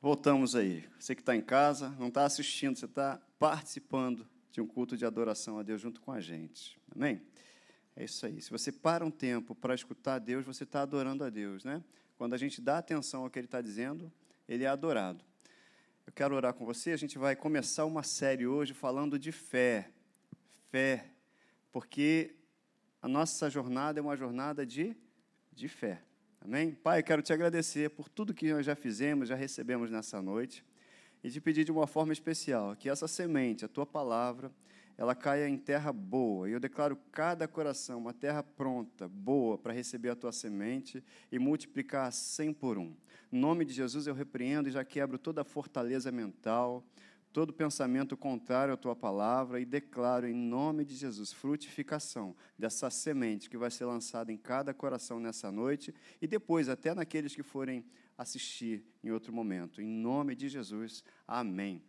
Voltamos aí. Você que está em casa, não está assistindo, você está participando de um culto de adoração a Deus junto com a gente. Amém? É isso aí. Se você para um tempo para escutar Deus, você está adorando a Deus, né? Quando a gente dá atenção ao que Ele está dizendo, Ele é adorado. Eu quero orar com você. A gente vai começar uma série hoje falando de fé. Fé. Porque a nossa jornada é uma jornada de, de fé. Amém? Pai, quero te agradecer por tudo que nós já fizemos, já recebemos nessa noite, e te pedir de uma forma especial que essa semente, a tua palavra, ela caia em terra boa. E eu declaro cada coração uma terra pronta, boa, para receber a tua semente e multiplicar cem por um. Em nome de Jesus eu repreendo e já quebro toda a fortaleza mental, todo pensamento contrário à tua palavra e declaro em nome de Jesus frutificação dessa semente que vai ser lançada em cada coração nessa noite e depois até naqueles que forem assistir em outro momento. Em nome de Jesus. Amém.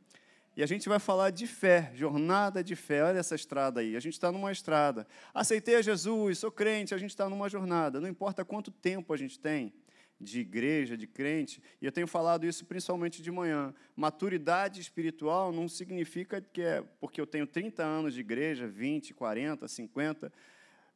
E a gente vai falar de fé, jornada de fé. Olha essa estrada aí. A gente está numa estrada. Aceitei a Jesus, sou crente, a gente está numa jornada. Não importa quanto tempo a gente tem de igreja, de crente, e eu tenho falado isso principalmente de manhã. Maturidade espiritual não significa que é porque eu tenho 30 anos de igreja, 20, 40, 50,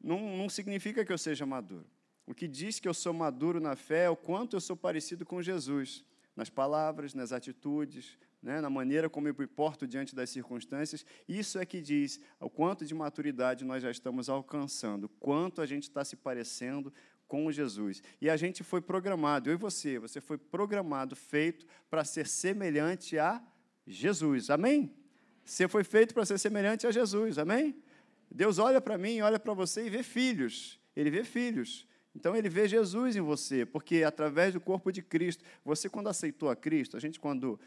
não, não significa que eu seja maduro. O que diz que eu sou maduro na fé é o quanto eu sou parecido com Jesus, nas palavras, nas atitudes, né, na maneira como eu me porto diante das circunstâncias. Isso é que diz o quanto de maturidade nós já estamos alcançando, quanto a gente está se parecendo com Jesus. E a gente foi programado, eu e você, você foi programado, feito para ser semelhante a Jesus. Amém? Você foi feito para ser semelhante a Jesus. Amém? Deus olha para mim, olha para você e vê filhos. Ele vê filhos. Então ele vê Jesus em você, porque através do corpo de Cristo, você quando aceitou a Cristo, a gente quando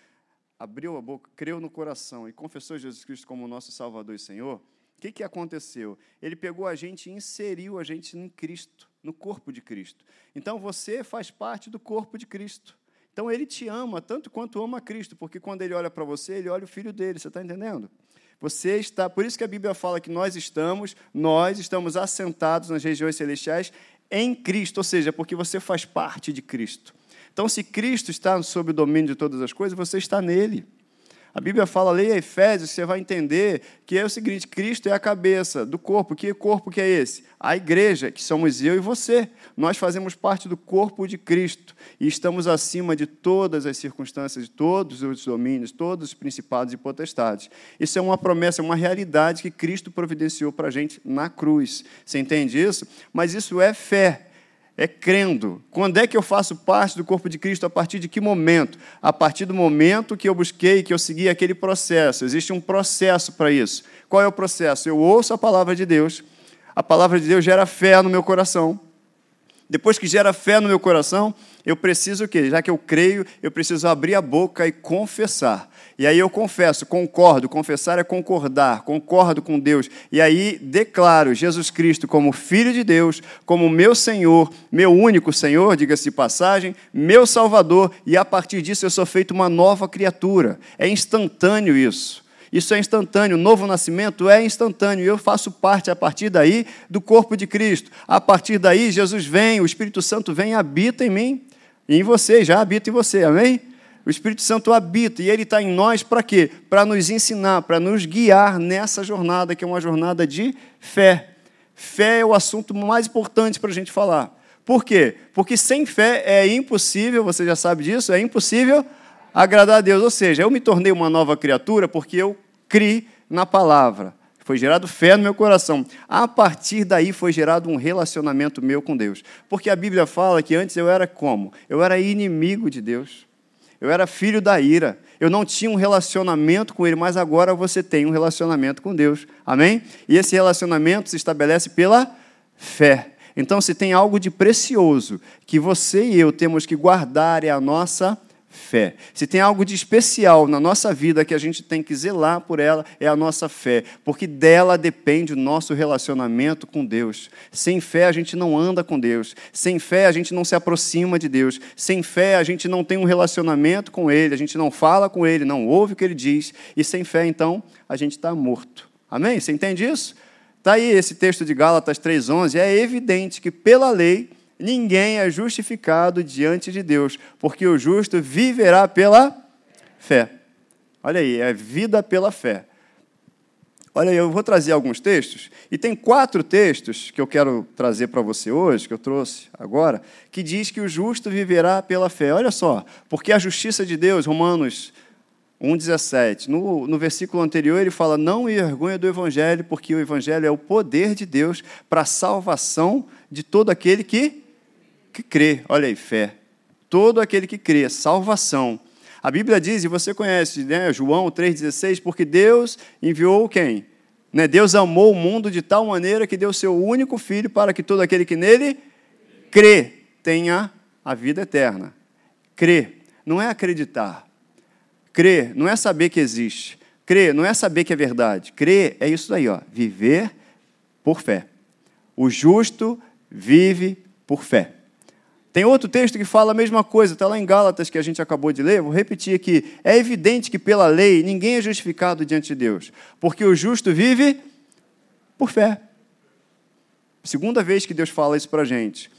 abriu a boca, creu no coração e confessou Jesus Cristo como nosso Salvador e Senhor, o que, que aconteceu? Ele pegou a gente e inseriu a gente em Cristo no corpo de Cristo. Então você faz parte do corpo de Cristo. Então ele te ama tanto quanto ama Cristo, porque quando ele olha para você, ele olha o filho dele, você está entendendo? Você está, por isso que a Bíblia fala que nós estamos, nós estamos assentados nas regiões celestiais em Cristo, ou seja, porque você faz parte de Cristo. Então, se Cristo está sob o domínio de todas as coisas, você está nele. A Bíblia fala, leia Efésios, você vai entender que é o seguinte: Cristo é a cabeça do corpo. Que corpo que é esse? A igreja, que somos eu e você. Nós fazemos parte do corpo de Cristo e estamos acima de todas as circunstâncias, de todos os domínios, todos os principados e potestades. Isso é uma promessa, uma realidade que Cristo providenciou para a gente na cruz. Você entende isso? Mas isso é fé é crendo. Quando é que eu faço parte do corpo de Cristo? A partir de que momento? A partir do momento que eu busquei, que eu segui aquele processo. Existe um processo para isso. Qual é o processo? Eu ouço a palavra de Deus, a palavra de Deus gera fé no meu coração. Depois que gera fé no meu coração, eu preciso o quê? Já que eu creio, eu preciso abrir a boca e confessar. E aí eu confesso, concordo, confessar é concordar, concordo com Deus. E aí declaro Jesus Cristo como Filho de Deus, como meu Senhor, meu único Senhor, diga-se de passagem, meu Salvador, e a partir disso eu sou feito uma nova criatura. É instantâneo isso. Isso é instantâneo, o novo nascimento é instantâneo. Eu faço parte, a partir daí, do corpo de Cristo. A partir daí, Jesus vem, o Espírito Santo vem e habita em mim e em você, já habita em você, amém? O Espírito Santo habita e ele está em nós para quê? Para nos ensinar, para nos guiar nessa jornada, que é uma jornada de fé. Fé é o assunto mais importante para a gente falar. Por quê? Porque sem fé é impossível, você já sabe disso, é impossível agradar a Deus. Ou seja, eu me tornei uma nova criatura porque eu criei na palavra. Foi gerado fé no meu coração. A partir daí foi gerado um relacionamento meu com Deus. Porque a Bíblia fala que antes eu era como? Eu era inimigo de Deus. Eu era filho da ira. Eu não tinha um relacionamento com Ele, mas agora você tem um relacionamento com Deus. Amém? E esse relacionamento se estabelece pela fé. Então, se tem algo de precioso que você e eu temos que guardar, é a nossa fé. Se tem algo de especial na nossa vida que a gente tem que zelar por ela, é a nossa fé, porque dela depende o nosso relacionamento com Deus. Sem fé a gente não anda com Deus, sem fé a gente não se aproxima de Deus, sem fé a gente não tem um relacionamento com Ele, a gente não fala com Ele, não ouve o que Ele diz, e sem fé então a gente está morto. Amém? Você entende isso? Está aí esse texto de Gálatas 3,11, é evidente que pela lei ninguém é justificado diante de Deus, porque o justo viverá pela fé. Olha aí, é vida pela fé. Olha aí, eu vou trazer alguns textos, e tem quatro textos que eu quero trazer para você hoje, que eu trouxe agora, que diz que o justo viverá pela fé. Olha só, porque a justiça de Deus, Romanos 1,17. No, no versículo anterior, ele fala: Não envergonha do Evangelho, porque o Evangelho é o poder de Deus para a salvação de todo aquele que, que crê. Olha aí, fé. Todo aquele que crê, salvação. A Bíblia diz, e você conhece, né, João 3,16, porque Deus enviou quem? Né, Deus amou o mundo de tal maneira que deu seu único filho para que todo aquele que nele crê tenha a vida eterna. Crê, não é acreditar. Crer não é saber que existe. Crer não é saber que é verdade. Crer é isso aí, ó, viver por fé. O justo vive por fé. Tem outro texto que fala a mesma coisa, está lá em Gálatas que a gente acabou de ler, vou repetir aqui. É evidente que pela lei ninguém é justificado diante de Deus, porque o justo vive por fé. Segunda vez que Deus fala isso para a gente.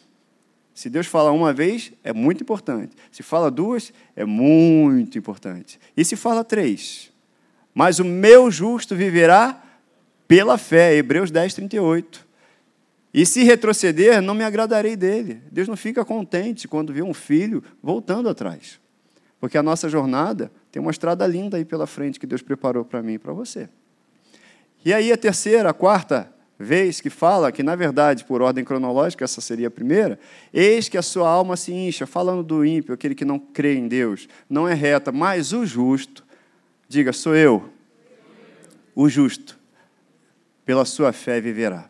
Se Deus fala uma vez, é muito importante. Se fala duas, é muito importante. E se fala três? Mas o meu justo viverá pela fé. Hebreus 10, 38. E se retroceder, não me agradarei dele. Deus não fica contente quando vê um filho voltando atrás. Porque a nossa jornada tem uma estrada linda aí pela frente que Deus preparou para mim e para você. E aí a terceira, a quarta vez que fala que, na verdade, por ordem cronológica, essa seria a primeira, eis que a sua alma se incha, falando do ímpio, aquele que não crê em Deus, não é reta, mas o justo, diga, sou eu, o justo, pela sua fé viverá.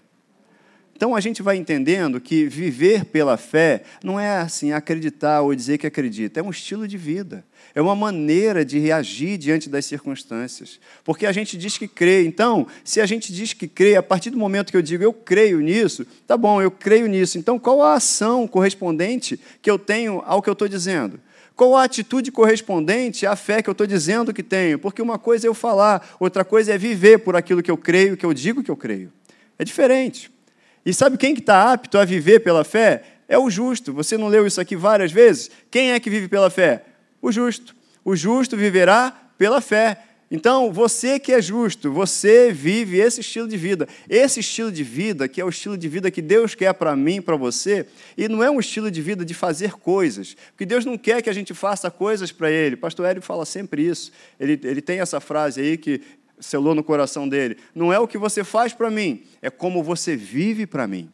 Então a gente vai entendendo que viver pela fé não é assim acreditar ou dizer que acredita, é um estilo de vida, é uma maneira de reagir diante das circunstâncias. Porque a gente diz que crê. Então, se a gente diz que crê, a partir do momento que eu digo eu creio nisso, tá bom, eu creio nisso. Então, qual a ação correspondente que eu tenho ao que eu estou dizendo? Qual a atitude correspondente à fé que eu estou dizendo que tenho? Porque uma coisa é eu falar, outra coisa é viver por aquilo que eu creio, que eu digo que eu creio. É diferente. E sabe quem que está apto a viver pela fé? É o justo. Você não leu isso aqui várias vezes? Quem é que vive pela fé? O justo. O justo viverá pela fé. Então, você que é justo, você vive esse estilo de vida. Esse estilo de vida, que é o estilo de vida que Deus quer para mim, para você, e não é um estilo de vida de fazer coisas, porque Deus não quer que a gente faça coisas para Ele. Pastor Hélio fala sempre isso. Ele, ele tem essa frase aí que selou no coração dele. Não é o que você faz para mim, é como você vive para mim.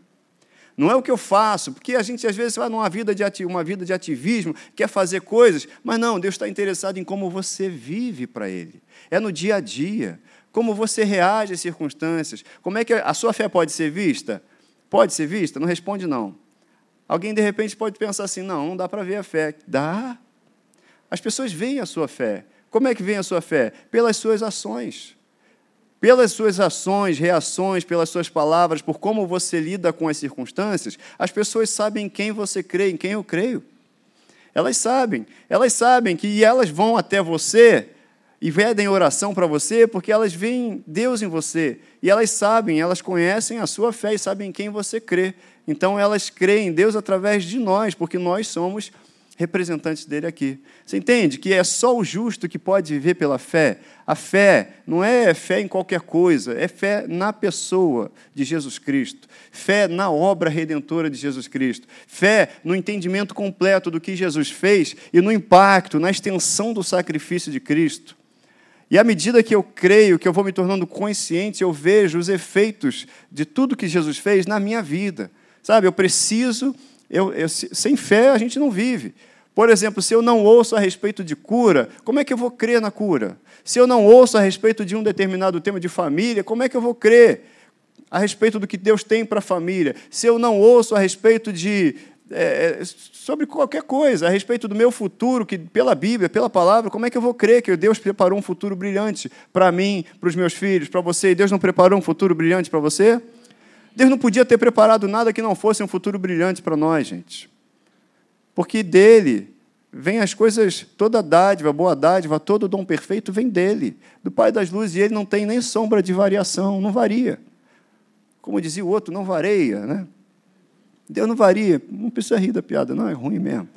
Não é o que eu faço, porque a gente às vezes vai numa vida de uma vida de ativismo, quer fazer coisas, mas não, Deus está interessado em como você vive para Ele. É no dia a dia, como você reage às circunstâncias. Como é que a sua fé pode ser vista? Pode ser vista? Não responde não. Alguém de repente pode pensar assim: não, não dá para ver a fé. Dá. As pessoas veem a sua fé. Como é que vem a sua fé? Pelas suas ações. Pelas suas ações, reações, pelas suas palavras, por como você lida com as circunstâncias, as pessoas sabem em quem você crê, em quem eu creio. Elas sabem, elas sabem que elas vão até você e pedem oração para você porque elas veem Deus em você. E elas sabem, elas conhecem a sua fé e sabem em quem você crê. Então elas creem em Deus através de nós, porque nós somos representantes dele aqui. Você entende que é só o justo que pode viver pela fé? A fé não é fé em qualquer coisa, é fé na pessoa de Jesus Cristo, fé na obra redentora de Jesus Cristo, fé no entendimento completo do que Jesus fez e no impacto, na extensão do sacrifício de Cristo. E à medida que eu creio, que eu vou me tornando consciente, eu vejo os efeitos de tudo que Jesus fez na minha vida. Sabe, eu preciso eu, eu, sem fé a gente não vive. Por exemplo, se eu não ouço a respeito de cura, como é que eu vou crer na cura? Se eu não ouço a respeito de um determinado tema de família, como é que eu vou crer a respeito do que Deus tem para a família? Se eu não ouço a respeito de. É, sobre qualquer coisa, a respeito do meu futuro, que pela Bíblia, pela palavra, como é que eu vou crer que Deus preparou um futuro brilhante para mim, para os meus filhos, para você, e Deus não preparou um futuro brilhante para você? Deus não podia ter preparado nada que não fosse um futuro brilhante para nós, gente. Porque dele vem as coisas, toda dádiva, boa dádiva, todo dom perfeito vem dele, do Pai das luzes, e ele não tem nem sombra de variação, não varia. Como dizia o outro, não varia, né? Deus não varia. Não precisa rir da piada, não, é ruim mesmo.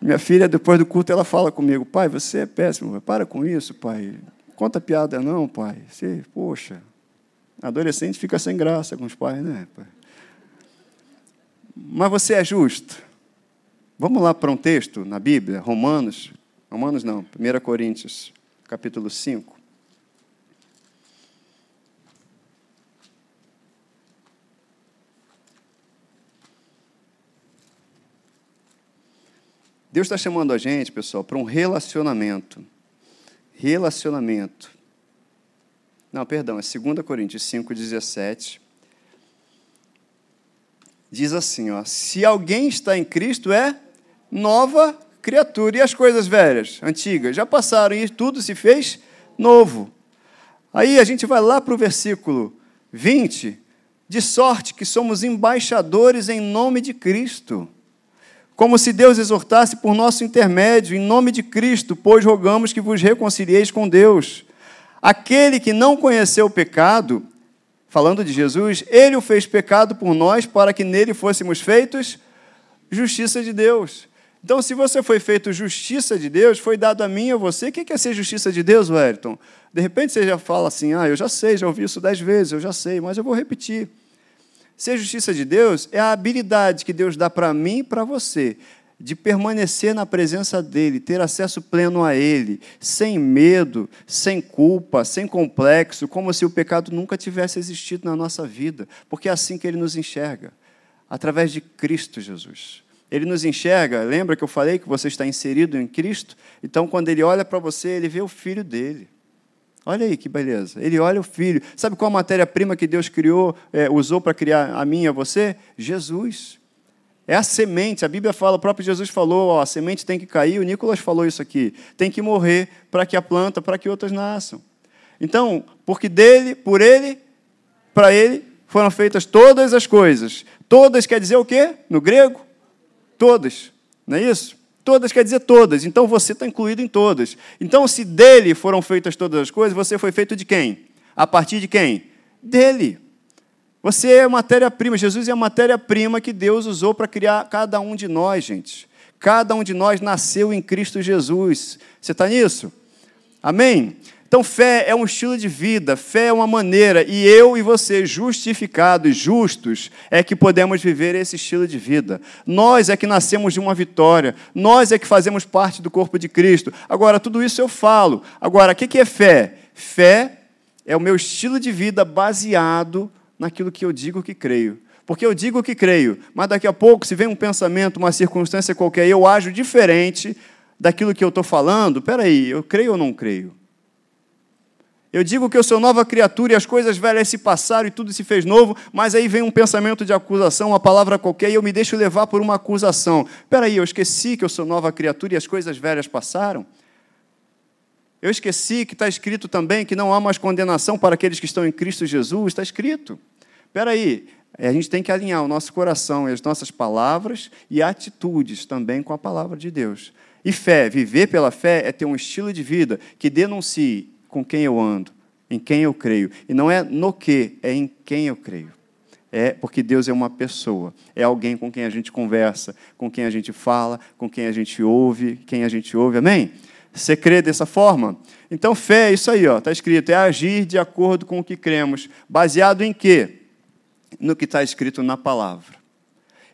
Minha filha, depois do culto, ela fala comigo: Pai, você é péssimo, para com isso, pai. Conta piada, não, pai. Você, poxa, adolescente fica sem graça com os pais, né? Mas você é justo. Vamos lá para um texto na Bíblia, Romanos, Romanos não, 1 Coríntios, capítulo 5. Deus está chamando a gente, pessoal, para um relacionamento. Relacionamento. Não, perdão, é 2 Coríntios 5,17. Diz assim: ó, se alguém está em Cristo, é nova criatura. E as coisas velhas, antigas, já passaram e tudo se fez novo. Aí a gente vai lá para o versículo 20, de sorte que somos embaixadores em nome de Cristo como se Deus exortasse por nosso intermédio, em nome de Cristo, pois rogamos que vos reconcilieis com Deus. Aquele que não conheceu o pecado, falando de Jesus, ele o fez pecado por nós, para que nele fôssemos feitos justiça de Deus. Então, se você foi feito justiça de Deus, foi dado a mim e a você. O que é ser justiça de Deus, Wellington? De repente você já fala assim: ah, eu já sei, já ouvi isso dez vezes, eu já sei, mas eu vou repetir. Ser justiça de Deus é a habilidade que Deus dá para mim e para você de permanecer na presença dele, ter acesso pleno a ele, sem medo, sem culpa, sem complexo, como se o pecado nunca tivesse existido na nossa vida, porque é assim que ele nos enxerga, através de Cristo Jesus. Ele nos enxerga, lembra que eu falei que você está inserido em Cristo? Então, quando ele olha para você, ele vê o filho dele. Olha aí que beleza. Ele olha o filho. Sabe qual matéria-prima que Deus criou, é, usou para criar a mim e a você? Jesus. É a semente. A Bíblia fala, o próprio Jesus falou, ó, a semente tem que cair. O Nicolas falou isso aqui. Tem que morrer para que a planta, para que outras nasçam. Então, porque dele, por ele, para ele foram feitas todas as coisas. Todas quer dizer o quê? No grego? Todas. Não é isso? Todas quer dizer todas, então você está incluído em todas. Então, se dele foram feitas todas as coisas, você foi feito de quem? A partir de quem? Dele. Você é matéria-prima, Jesus é a matéria-prima que Deus usou para criar cada um de nós, gente. Cada um de nós nasceu em Cristo Jesus. Você está nisso? Amém? Então, fé é um estilo de vida, fé é uma maneira, e eu e você, justificados, justos, é que podemos viver esse estilo de vida. Nós é que nascemos de uma vitória, nós é que fazemos parte do corpo de Cristo. Agora, tudo isso eu falo. Agora, o que é fé? Fé é o meu estilo de vida baseado naquilo que eu digo que creio. Porque eu digo que creio, mas daqui a pouco, se vem um pensamento, uma circunstância qualquer, eu ajo diferente daquilo que eu estou falando, peraí, eu creio ou não creio? Eu digo que eu sou nova criatura e as coisas velhas se passaram e tudo se fez novo, mas aí vem um pensamento de acusação, uma palavra qualquer, e eu me deixo levar por uma acusação. Espera aí, eu esqueci que eu sou nova criatura e as coisas velhas passaram? Eu esqueci que está escrito também que não há mais condenação para aqueles que estão em Cristo Jesus. Está escrito. Espera aí, a gente tem que alinhar o nosso coração e as nossas palavras e atitudes também com a palavra de Deus. E fé, viver pela fé é ter um estilo de vida que denuncie com quem eu ando, em quem eu creio. E não é no que, é em quem eu creio. É porque Deus é uma pessoa, é alguém com quem a gente conversa, com quem a gente fala, com quem a gente ouve, quem a gente ouve. Amém? Você crê dessa forma? Então, fé é isso aí, está escrito, é agir de acordo com o que cremos. Baseado em quê? No que está escrito na palavra.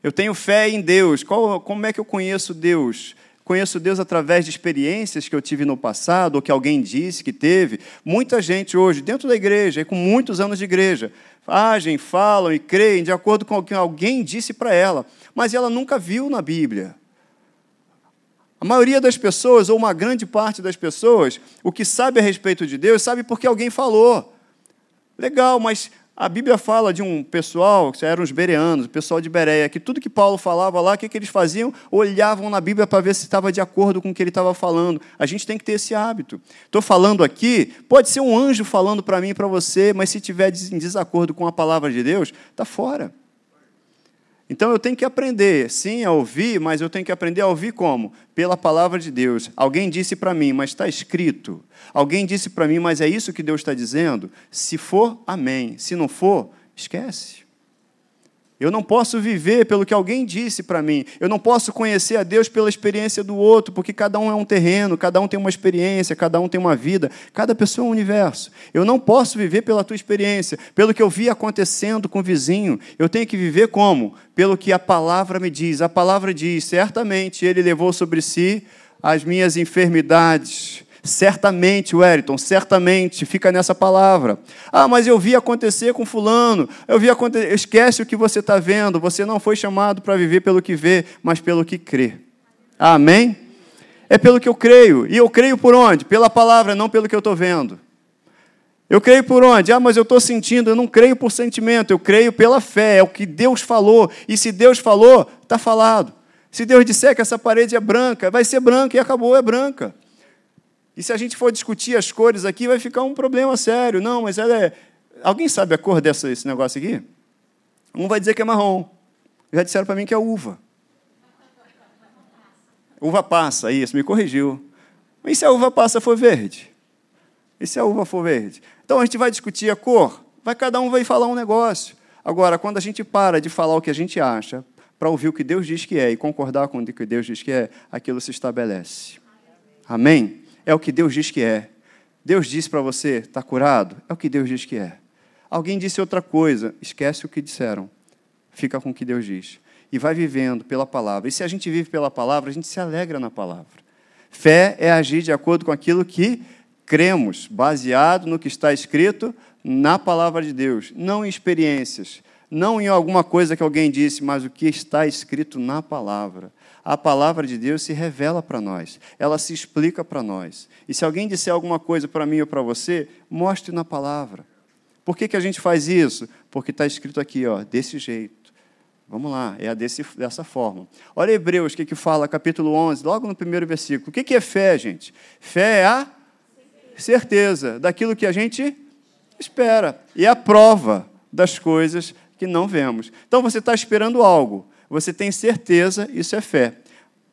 Eu tenho fé em Deus. Qual, como é que eu conheço Deus? conheço Deus através de experiências que eu tive no passado, ou que alguém disse que teve. Muita gente hoje, dentro da igreja, e com muitos anos de igreja, agem, falam e creem de acordo com o que alguém disse para ela, mas ela nunca viu na Bíblia. A maioria das pessoas, ou uma grande parte das pessoas, o que sabe a respeito de Deus, sabe porque alguém falou. Legal, mas a Bíblia fala de um pessoal, que eram os bereanos, o pessoal de Bereia, que tudo que Paulo falava lá, o que, eles faziam? Olhavam na Bíblia para ver se estava de acordo com o que ele estava falando. A gente tem que ter esse hábito. Estou falando aqui, pode ser um anjo falando para mim e para você, mas se estiver em desacordo com a palavra de Deus, está fora. Então eu tenho que aprender, sim, a ouvir, mas eu tenho que aprender a ouvir como? Pela palavra de Deus. Alguém disse para mim, mas está escrito. Alguém disse para mim, mas é isso que Deus está dizendo? Se for, amém. Se não for, esquece. Eu não posso viver pelo que alguém disse para mim. Eu não posso conhecer a Deus pela experiência do outro, porque cada um é um terreno, cada um tem uma experiência, cada um tem uma vida, cada pessoa é um universo. Eu não posso viver pela tua experiência, pelo que eu vi acontecendo com o vizinho. Eu tenho que viver como? Pelo que a palavra me diz. A palavra diz: certamente ele levou sobre si as minhas enfermidades Certamente, Wellington, certamente, fica nessa palavra. Ah, mas eu vi acontecer com fulano, eu vi acontecer. Esquece o que você está vendo, você não foi chamado para viver pelo que vê, mas pelo que crê. Amém? É pelo que eu creio. E eu creio por onde? Pela palavra, não pelo que eu estou vendo. Eu creio por onde? Ah, mas eu estou sentindo. Eu não creio por sentimento, eu creio pela fé. É o que Deus falou. E se Deus falou, está falado. Se Deus disser que essa parede é branca, vai ser branca e acabou, é branca. E se a gente for discutir as cores aqui, vai ficar um problema sério. Não, mas ela é. Alguém sabe a cor desse negócio aqui? Um vai dizer que é marrom. Já disseram para mim que é uva. Uva passa, isso, me corrigiu. E se a uva passa for verde? E se a uva for verde? Então a gente vai discutir a cor, vai cada um vai falar um negócio. Agora, quando a gente para de falar o que a gente acha, para ouvir o que Deus diz que é e concordar com o que Deus diz que é, aquilo se estabelece. Amém? É o que Deus diz que é. Deus disse para você, está curado? É o que Deus diz que é. Alguém disse outra coisa, esquece o que disseram. Fica com o que Deus diz. E vai vivendo pela palavra. E se a gente vive pela palavra, a gente se alegra na palavra. Fé é agir de acordo com aquilo que cremos, baseado no que está escrito na palavra de Deus, não em experiências, não em alguma coisa que alguém disse, mas o que está escrito na palavra a palavra de Deus se revela para nós, ela se explica para nós. E se alguém disser alguma coisa para mim ou para você, mostre na palavra. Por que, que a gente faz isso? Porque está escrito aqui, ó, desse jeito. Vamos lá, é desse, dessa forma. Olha Hebreus, o que, que fala, capítulo 11, logo no primeiro versículo. O que, que é fé, gente? Fé é a certeza daquilo que a gente espera. E a prova das coisas que não vemos. Então você está esperando algo você tem certeza, isso é fé.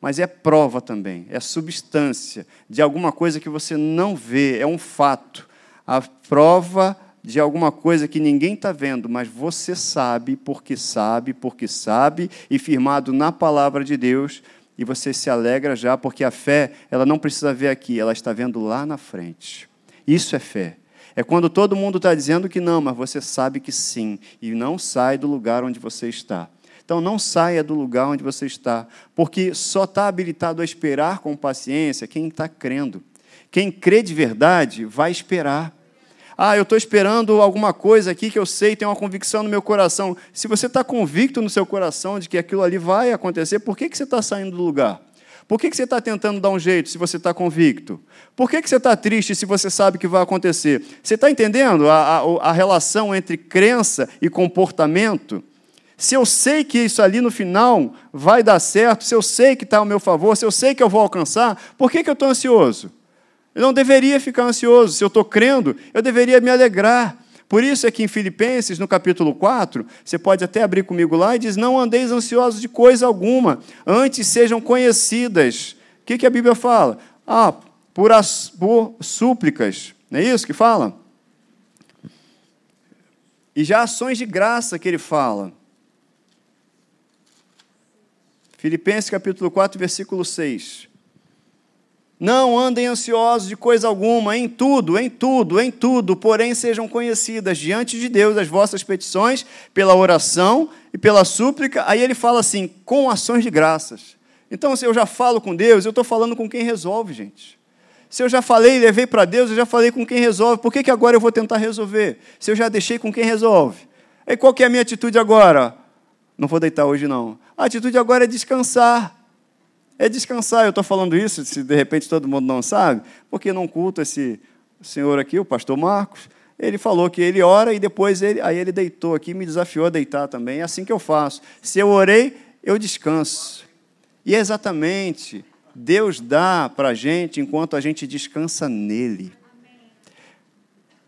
Mas é prova também, é substância de alguma coisa que você não vê, é um fato. A prova de alguma coisa que ninguém está vendo, mas você sabe, porque sabe, porque sabe, e firmado na palavra de Deus, e você se alegra já, porque a fé, ela não precisa ver aqui, ela está vendo lá na frente. Isso é fé. É quando todo mundo está dizendo que não, mas você sabe que sim, e não sai do lugar onde você está. Então não saia do lugar onde você está, porque só está habilitado a esperar com paciência quem está crendo. Quem crê de verdade vai esperar. Ah, eu estou esperando alguma coisa aqui que eu sei, tem uma convicção no meu coração. Se você está convicto no seu coração de que aquilo ali vai acontecer, por que, que você está saindo do lugar? Por que, que você está tentando dar um jeito se você está convicto? Por que, que você está triste se você sabe que vai acontecer? Você está entendendo a, a, a relação entre crença e comportamento? Se eu sei que isso ali no final vai dar certo, se eu sei que está ao meu favor, se eu sei que eu vou alcançar, por que, que eu estou ansioso? Eu não deveria ficar ansioso. Se eu estou crendo, eu deveria me alegrar. Por isso é que em Filipenses, no capítulo 4, você pode até abrir comigo lá e diz: Não andeis ansiosos de coisa alguma, antes sejam conhecidas. O que, que a Bíblia fala? Ah, por, as, por súplicas. Não é isso que fala? E já ações de graça que ele fala. Filipenses capítulo 4, versículo 6. Não andem ansiosos de coisa alguma, em tudo, em tudo, em tudo, porém sejam conhecidas diante de Deus as vossas petições pela oração e pela súplica. Aí ele fala assim, com ações de graças. Então, se eu já falo com Deus, eu estou falando com quem resolve, gente. Se eu já falei e levei para Deus, eu já falei com quem resolve. Por que, que agora eu vou tentar resolver? Se eu já deixei com quem resolve. Aí qual que é a minha atitude agora? Não vou deitar hoje, não. A atitude agora é descansar. É descansar. Eu estou falando isso, se de repente todo mundo não sabe, porque não culto esse senhor aqui, o pastor Marcos. Ele falou que ele ora e depois ele, aí ele deitou aqui, me desafiou a deitar também. É assim que eu faço. Se eu orei, eu descanso. E é exatamente, Deus dá para a gente enquanto a gente descansa nele.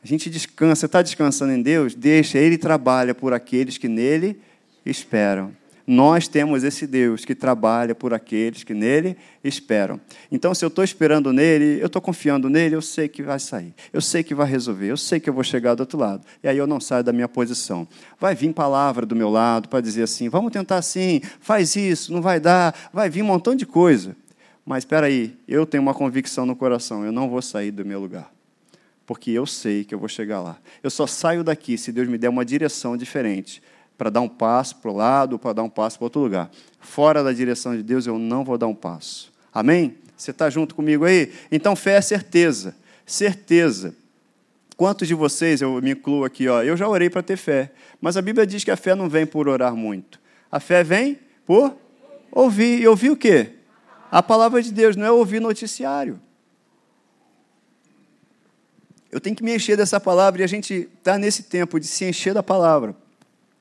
A gente descansa, está descansando em Deus? Deixa, Ele trabalha por aqueles que nele esperam. Nós temos esse Deus que trabalha por aqueles que nele esperam. Então, se eu estou esperando nele, eu estou confiando nele, eu sei que vai sair, eu sei que vai resolver, eu sei que eu vou chegar do outro lado. E aí eu não saio da minha posição. Vai vir palavra do meu lado para dizer assim: vamos tentar assim, faz isso, não vai dar, vai vir um montão de coisa. Mas espera aí, eu tenho uma convicção no coração, eu não vou sair do meu lugar porque eu sei que eu vou chegar lá. Eu só saio daqui se Deus me der uma direção diferente, para dar um passo para o lado, para dar um passo para outro lugar. Fora da direção de Deus, eu não vou dar um passo. Amém? Você está junto comigo aí? Então, fé é certeza. Certeza. Quantos de vocês, eu me incluo aqui, ó, eu já orei para ter fé, mas a Bíblia diz que a fé não vem por orar muito. A fé vem por ouvir. E ouvir o quê? A palavra de Deus, não é ouvir noticiário. Eu tenho que me encher dessa palavra e a gente está nesse tempo de se encher da palavra.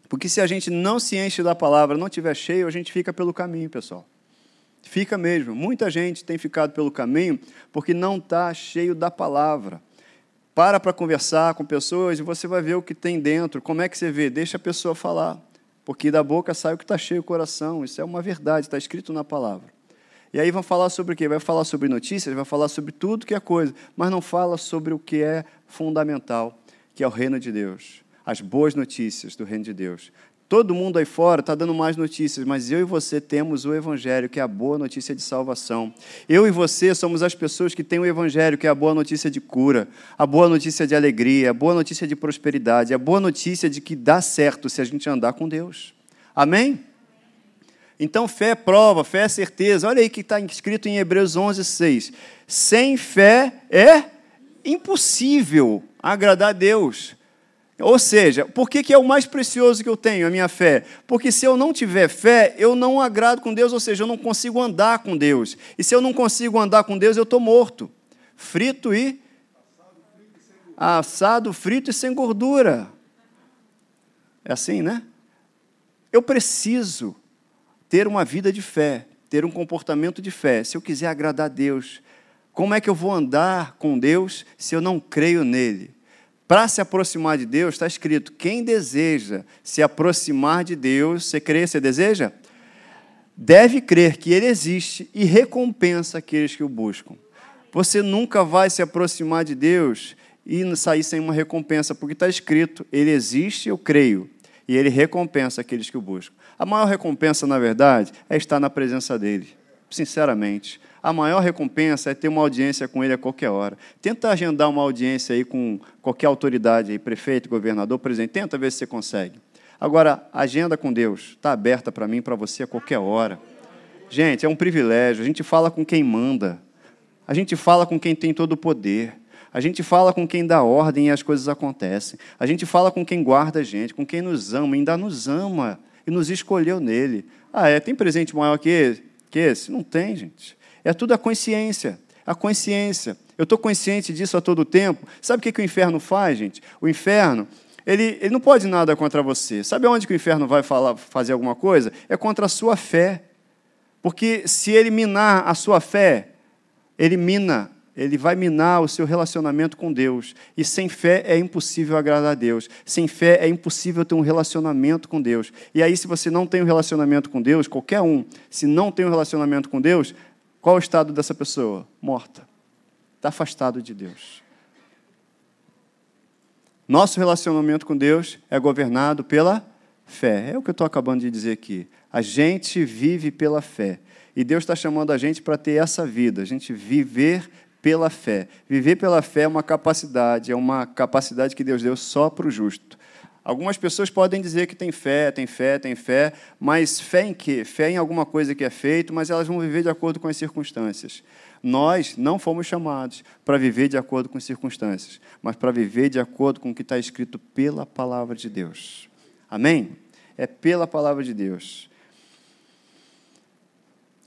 Porque se a gente não se enche da palavra, não tiver cheio, a gente fica pelo caminho, pessoal. Fica mesmo. Muita gente tem ficado pelo caminho porque não está cheio da palavra. Para para conversar com pessoas e você vai ver o que tem dentro. Como é que você vê? Deixa a pessoa falar. Porque da boca sai o que está cheio o coração. Isso é uma verdade, está escrito na palavra. E aí vão falar sobre o quê? Vai falar sobre notícias, vai falar sobre tudo que é coisa, mas não fala sobre o que é fundamental, que é o reino de Deus, as boas notícias do reino de Deus. Todo mundo aí fora está dando mais notícias, mas eu e você temos o Evangelho, que é a boa notícia de salvação. Eu e você somos as pessoas que têm o Evangelho, que é a boa notícia de cura, a boa notícia de alegria, a boa notícia de prosperidade, a boa notícia de que dá certo se a gente andar com Deus. Amém? Então, fé é prova, fé é certeza. Olha aí que está escrito em Hebreus 11, 6. Sem fé é impossível agradar a Deus. Ou seja, por que, que é o mais precioso que eu tenho, a minha fé? Porque se eu não tiver fé, eu não agrado com Deus, ou seja, eu não consigo andar com Deus. E se eu não consigo andar com Deus, eu estou morto. Frito e. Assado, frito e sem gordura. É assim, né? Eu preciso ter uma vida de fé, ter um comportamento de fé. Se eu quiser agradar a Deus, como é que eu vou andar com Deus se eu não creio nele? Para se aproximar de Deus, está escrito: quem deseja se aproximar de Deus, você crê, você deseja? Deve crer que Ele existe e recompensa aqueles que o buscam. Você nunca vai se aproximar de Deus e sair sem uma recompensa, porque está escrito: Ele existe, eu creio, e Ele recompensa aqueles que o buscam. A maior recompensa, na verdade, é estar na presença dele, sinceramente. A maior recompensa é ter uma audiência com ele a qualquer hora. Tenta agendar uma audiência aí com qualquer autoridade, aí, prefeito, governador, presidente. Tenta ver se você consegue. Agora, agenda com Deus está aberta para mim, para você a qualquer hora. Gente, é um privilégio. A gente fala com quem manda. A gente fala com quem tem todo o poder. A gente fala com quem dá ordem e as coisas acontecem. A gente fala com quem guarda a gente, com quem nos ama, ainda nos ama e nos escolheu nele. Ah, é? Tem presente maior que esse? Que esse? Não tem, gente. É tudo a consciência. A consciência. Eu estou consciente disso a todo tempo. Sabe o que, que o inferno faz, gente? O inferno, ele, ele não pode nada contra você. Sabe onde que o inferno vai falar, fazer alguma coisa? É contra a sua fé. Porque se ele minar a sua fé, ele mina ele vai minar o seu relacionamento com Deus. E sem fé é impossível agradar a Deus. Sem fé é impossível ter um relacionamento com Deus. E aí, se você não tem um relacionamento com Deus, qualquer um, se não tem um relacionamento com Deus, qual o estado dessa pessoa? Morta. Está afastado de Deus. Nosso relacionamento com Deus é governado pela fé. É o que eu estou acabando de dizer aqui. A gente vive pela fé. E Deus está chamando a gente para ter essa vida, a gente viver pela fé. Viver pela fé é uma capacidade, é uma capacidade que Deus deu só para o justo. Algumas pessoas podem dizer que tem fé, tem fé, tem fé, mas fé em quê? Fé em alguma coisa que é feito, mas elas vão viver de acordo com as circunstâncias. Nós não fomos chamados para viver de acordo com as circunstâncias, mas para viver de acordo com o que está escrito pela palavra de Deus. Amém? É pela palavra de Deus.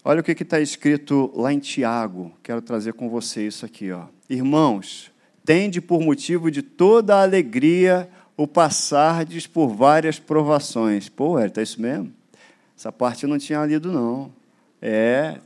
Olha o que está escrito lá em Tiago. Quero trazer com você isso aqui. Ó. Irmãos, tende por motivo de toda a alegria o passardes por várias provações. Pô, está é isso mesmo? Essa parte eu não tinha lido, não. É.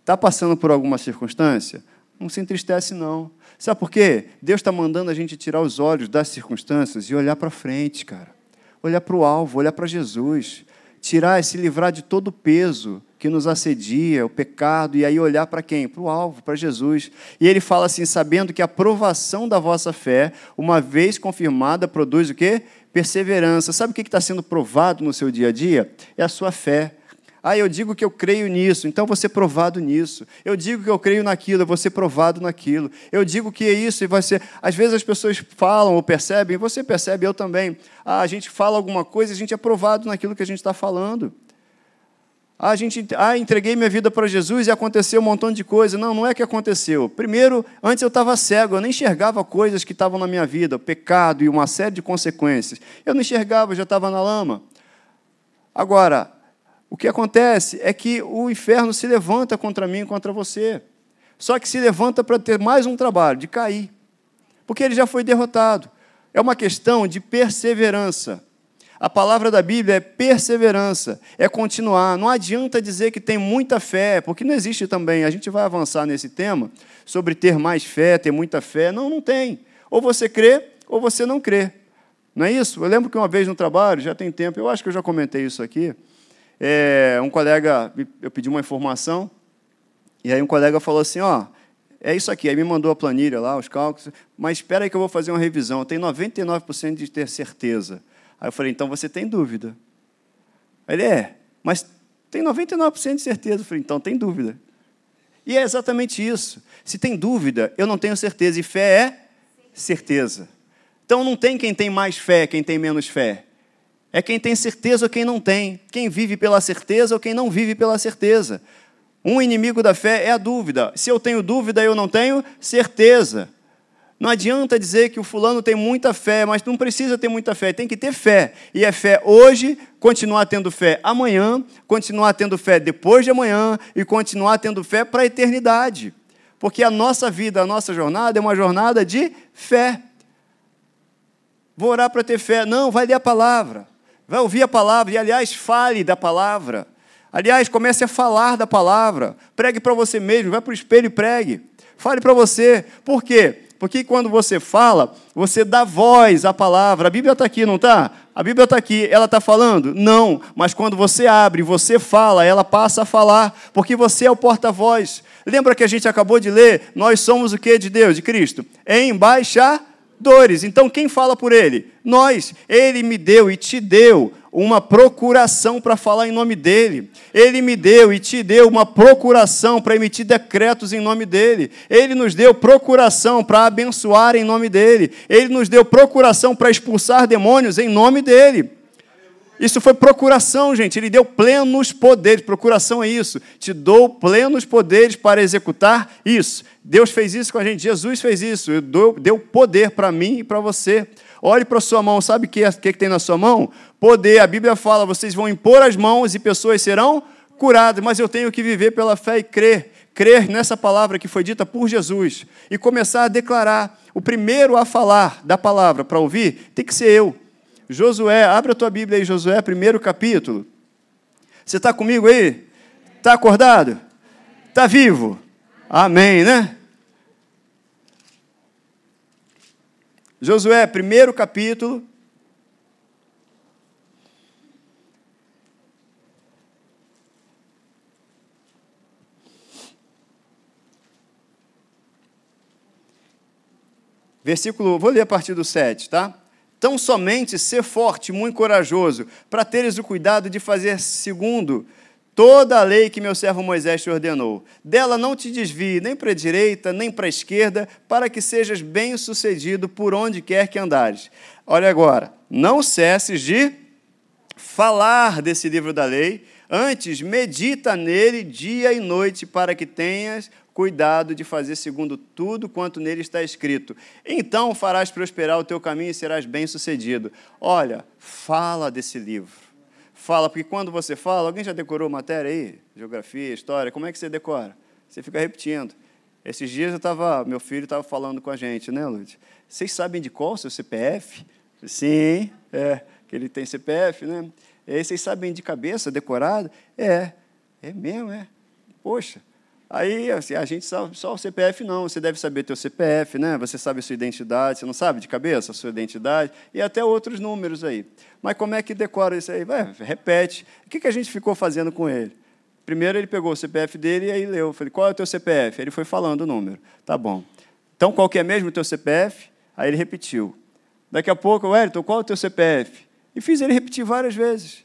Está passando por alguma circunstância? Não se entristece, não. Sabe por quê? Deus está mandando a gente tirar os olhos das circunstâncias e olhar para frente, cara. Olhar para o alvo, olhar para Jesus. tirar e se livrar de todo o peso que nos assedia, o pecado, e aí olhar para quem? Para o alvo, para Jesus. E ele fala assim: sabendo que a provação da vossa fé, uma vez confirmada, produz o quê? Perseverança. Sabe o que está sendo provado no seu dia a dia? É a sua fé. Ah, eu digo que eu creio nisso, então você provado nisso. Eu digo que eu creio naquilo, eu vou ser provado naquilo. Eu digo que é isso e vai ser. Às vezes as pessoas falam ou percebem, você percebe, eu também. Ah, a gente fala alguma coisa e a gente é provado naquilo que a gente está falando. Ah, gente, ah, entreguei minha vida para Jesus e aconteceu um montão de coisa. Não, não é que aconteceu. Primeiro, antes eu estava cego, eu nem enxergava coisas que estavam na minha vida, pecado e uma série de consequências. Eu não enxergava, eu já estava na lama. Agora, o que acontece é que o inferno se levanta contra mim e contra você. Só que se levanta para ter mais um trabalho, de cair. Porque ele já foi derrotado. É uma questão de perseverança. A palavra da Bíblia é perseverança, é continuar. Não adianta dizer que tem muita fé, porque não existe também. A gente vai avançar nesse tema sobre ter mais fé, ter muita fé. Não, não tem. Ou você crê, ou você não crê. Não é isso? Eu lembro que uma vez no trabalho, já tem tempo, eu acho que eu já comentei isso aqui. É, um colega, eu pedi uma informação, e aí um colega falou assim: Ó, é isso aqui. Aí me mandou a planilha lá, os cálculos, mas espera aí que eu vou fazer uma revisão. Eu tenho 99% de ter certeza. Aí eu falei: então você tem dúvida. Ele é, mas tem 99% de certeza. Eu falei: então tem dúvida. E é exatamente isso. Se tem dúvida, eu não tenho certeza. E fé é certeza. Então não tem quem tem mais fé, quem tem menos fé. É quem tem certeza ou quem não tem. Quem vive pela certeza ou quem não vive pela certeza. Um inimigo da fé é a dúvida. Se eu tenho dúvida, eu não tenho certeza. Não adianta dizer que o fulano tem muita fé, mas não precisa ter muita fé, tem que ter fé. E é fé hoje, continuar tendo fé amanhã, continuar tendo fé depois de amanhã e continuar tendo fé para a eternidade. Porque a nossa vida, a nossa jornada é uma jornada de fé. Vou orar para ter fé. Não, vai ler a palavra. Vai ouvir a palavra e, aliás, fale da palavra. Aliás, comece a falar da palavra. Pregue para você mesmo, vai para o espelho e pregue. Fale para você. Por quê? Porque quando você fala, você dá voz à palavra. A Bíblia está aqui, não está? A Bíblia está aqui, ela está falando? Não, mas quando você abre, você fala, ela passa a falar, porque você é o porta-voz. Lembra que a gente acabou de ler? Nós somos o que de Deus, de Cristo? Embaixadores dores. Então quem fala por ele? Nós. Ele me deu e te deu uma procuração para falar em nome dele. Ele me deu e te deu uma procuração para emitir decretos em nome dele. Ele nos deu procuração para abençoar em nome dele. Ele nos deu procuração para expulsar demônios em nome dele. Isso foi procuração, gente. Ele deu plenos poderes. Procuração é isso. Te dou plenos poderes para executar isso. Deus fez isso com a gente. Jesus fez isso. Deu, deu poder para mim e para você. Olhe para a sua mão. Sabe o que, que, que tem na sua mão? Poder. A Bíblia fala: vocês vão impor as mãos e pessoas serão curadas. Mas eu tenho que viver pela fé e crer. Crer nessa palavra que foi dita por Jesus. E começar a declarar. O primeiro a falar da palavra para ouvir tem que ser eu. Josué, abre a tua Bíblia aí, Josué, primeiro capítulo. Você está comigo aí? Está acordado? Está vivo? Amém, né? Josué, primeiro capítulo. Versículo, vou ler a partir do 7, tá? Tão somente ser forte, muito corajoso, para teres o cuidado de fazer segundo toda a lei que meu servo Moisés te ordenou. Dela não te desvie nem para a direita, nem para a esquerda, para que sejas bem-sucedido por onde quer que andares. Olha agora, não cesses de falar desse livro da lei, antes medita nele dia e noite, para que tenhas cuidado de fazer segundo tudo quanto nele está escrito. Então farás prosperar o teu caminho e serás bem-sucedido. Olha, fala desse livro. Fala, porque quando você fala, alguém já decorou matéria aí? Geografia, história, como é que você decora? Você fica repetindo. Esses dias eu estava, meu filho estava falando com a gente, né, Lud? Vocês sabem de qual o seu CPF? Sim, é, que ele tem CPF, né? E aí, vocês sabem de cabeça, decorado? É, é mesmo, é. Poxa, Aí assim, a gente sabe só o CPF não, você deve saber teu CPF, né? Você sabe a sua identidade, você não sabe de cabeça a sua identidade e até outros números aí. Mas como é que decora isso aí? Vai, repete. O que, que a gente ficou fazendo com ele? Primeiro ele pegou o CPF dele e aí leu. Eu falei, qual é o teu CPF? Ele foi falando o número. Tá bom. Então, qual que é mesmo o teu CPF? Aí ele repetiu. Daqui a pouco, Wellington, qual é o teu CPF? E fiz ele repetir várias vezes.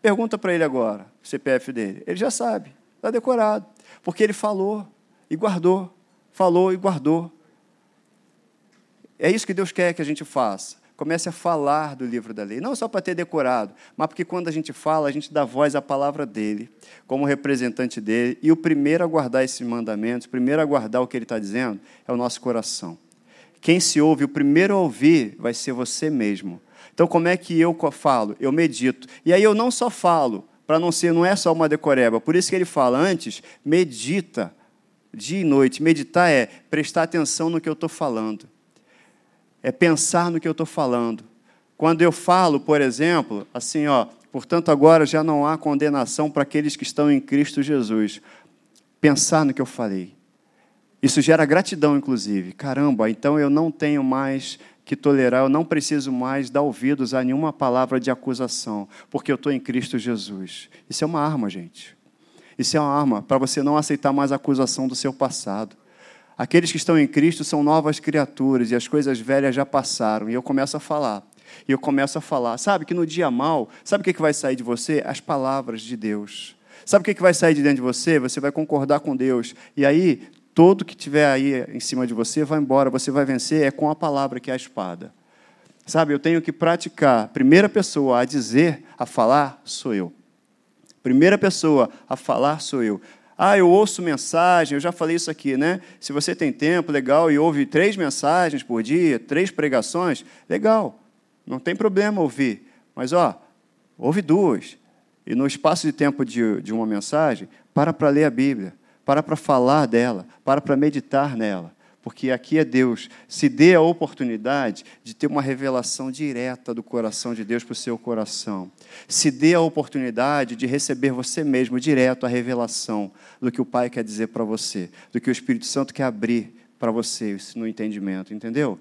Pergunta para ele agora, o CPF dele. Ele já sabe, está decorado. Porque ele falou e guardou, falou e guardou. É isso que Deus quer que a gente faça. Comece a falar do livro da lei, não só para ter decorado, mas porque quando a gente fala, a gente dá voz à palavra dele, como representante dele, e o primeiro a guardar esses mandamentos, o primeiro a guardar o que ele está dizendo, é o nosso coração. Quem se ouve, o primeiro a ouvir, vai ser você mesmo. Então, como é que eu falo? Eu medito. E aí eu não só falo, para não ser, não é só uma decoreba. Por isso que ele fala antes, medita dia e noite. Meditar é prestar atenção no que eu estou falando. É pensar no que eu estou falando. Quando eu falo, por exemplo, assim, ó, portanto agora já não há condenação para aqueles que estão em Cristo Jesus. Pensar no que eu falei. Isso gera gratidão, inclusive. Caramba, então eu não tenho mais que tolerar, eu não preciso mais dar ouvidos a nenhuma palavra de acusação, porque eu estou em Cristo Jesus. Isso é uma arma, gente. Isso é uma arma para você não aceitar mais a acusação do seu passado. Aqueles que estão em Cristo são novas criaturas e as coisas velhas já passaram. E eu começo a falar. E eu começo a falar. Sabe que no dia mal, sabe o que vai sair de você? As palavras de Deus. Sabe o que vai sair de dentro de você? Você vai concordar com Deus. E aí, todo que tiver aí em cima de você vai embora, você vai vencer é com a palavra que é a espada. Sabe, eu tenho que praticar. Primeira pessoa a dizer, a falar, sou eu. Primeira pessoa a falar sou eu. Ah, eu ouço mensagem, eu já falei isso aqui, né? Se você tem tempo, legal, e ouve três mensagens por dia, três pregações, legal, não tem problema ouvir. Mas, ó, ouve duas. E no espaço de tempo de, de uma mensagem, para para ler a Bíblia para para falar dela, para para meditar nela, porque aqui é Deus. Se dê a oportunidade de ter uma revelação direta do coração de Deus para o seu coração. Se dê a oportunidade de receber você mesmo direto a revelação do que o Pai quer dizer para você, do que o Espírito Santo quer abrir para você no entendimento, entendeu?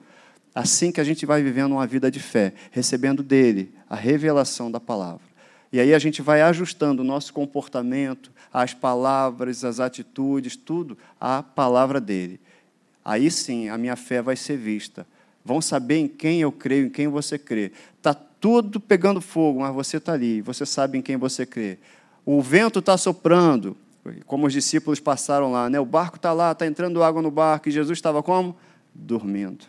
Assim que a gente vai vivendo uma vida de fé, recebendo dele a revelação da palavra. E aí a gente vai ajustando o nosso comportamento, as palavras, as atitudes, tudo à palavra dele. Aí sim a minha fé vai ser vista. Vão saber em quem eu creio, em quem você crê. Está tudo pegando fogo, mas você está ali, você sabe em quem você crê. O vento está soprando, como os discípulos passaram lá, né? o barco está lá, está entrando água no barco, e Jesus estava como? Dormindo.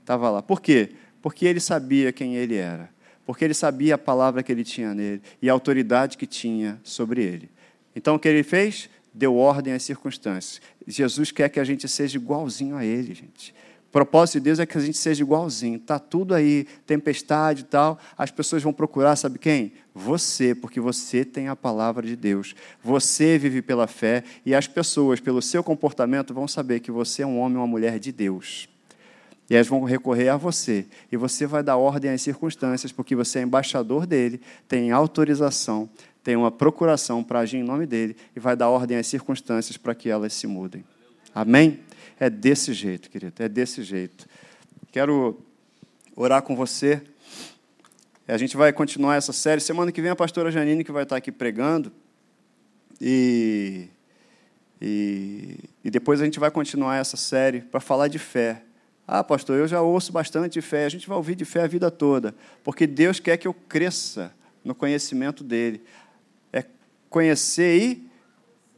Estava lá. Por quê? Porque ele sabia quem ele era porque ele sabia a palavra que ele tinha nele e a autoridade que tinha sobre ele. Então o que ele fez? Deu ordem às circunstâncias. Jesus quer que a gente seja igualzinho a ele, gente. O propósito de Deus é que a gente seja igualzinho. Está tudo aí, tempestade e tal. As pessoas vão procurar, sabe quem? Você, porque você tem a palavra de Deus. Você vive pela fé e as pessoas, pelo seu comportamento, vão saber que você é um homem ou uma mulher de Deus. E elas vão recorrer a você. E você vai dar ordem às circunstâncias, porque você é embaixador dele, tem autorização, tem uma procuração para agir em nome dele, e vai dar ordem às circunstâncias para que elas se mudem. Amém? É desse jeito, querido, é desse jeito. Quero orar com você. A gente vai continuar essa série. Semana que vem a pastora Janine que vai estar aqui pregando. E, e, e depois a gente vai continuar essa série para falar de fé. Ah, pastor, eu já ouço bastante de fé. A gente vai ouvir de fé a vida toda, porque Deus quer que eu cresça no conhecimento dele. É conhecer e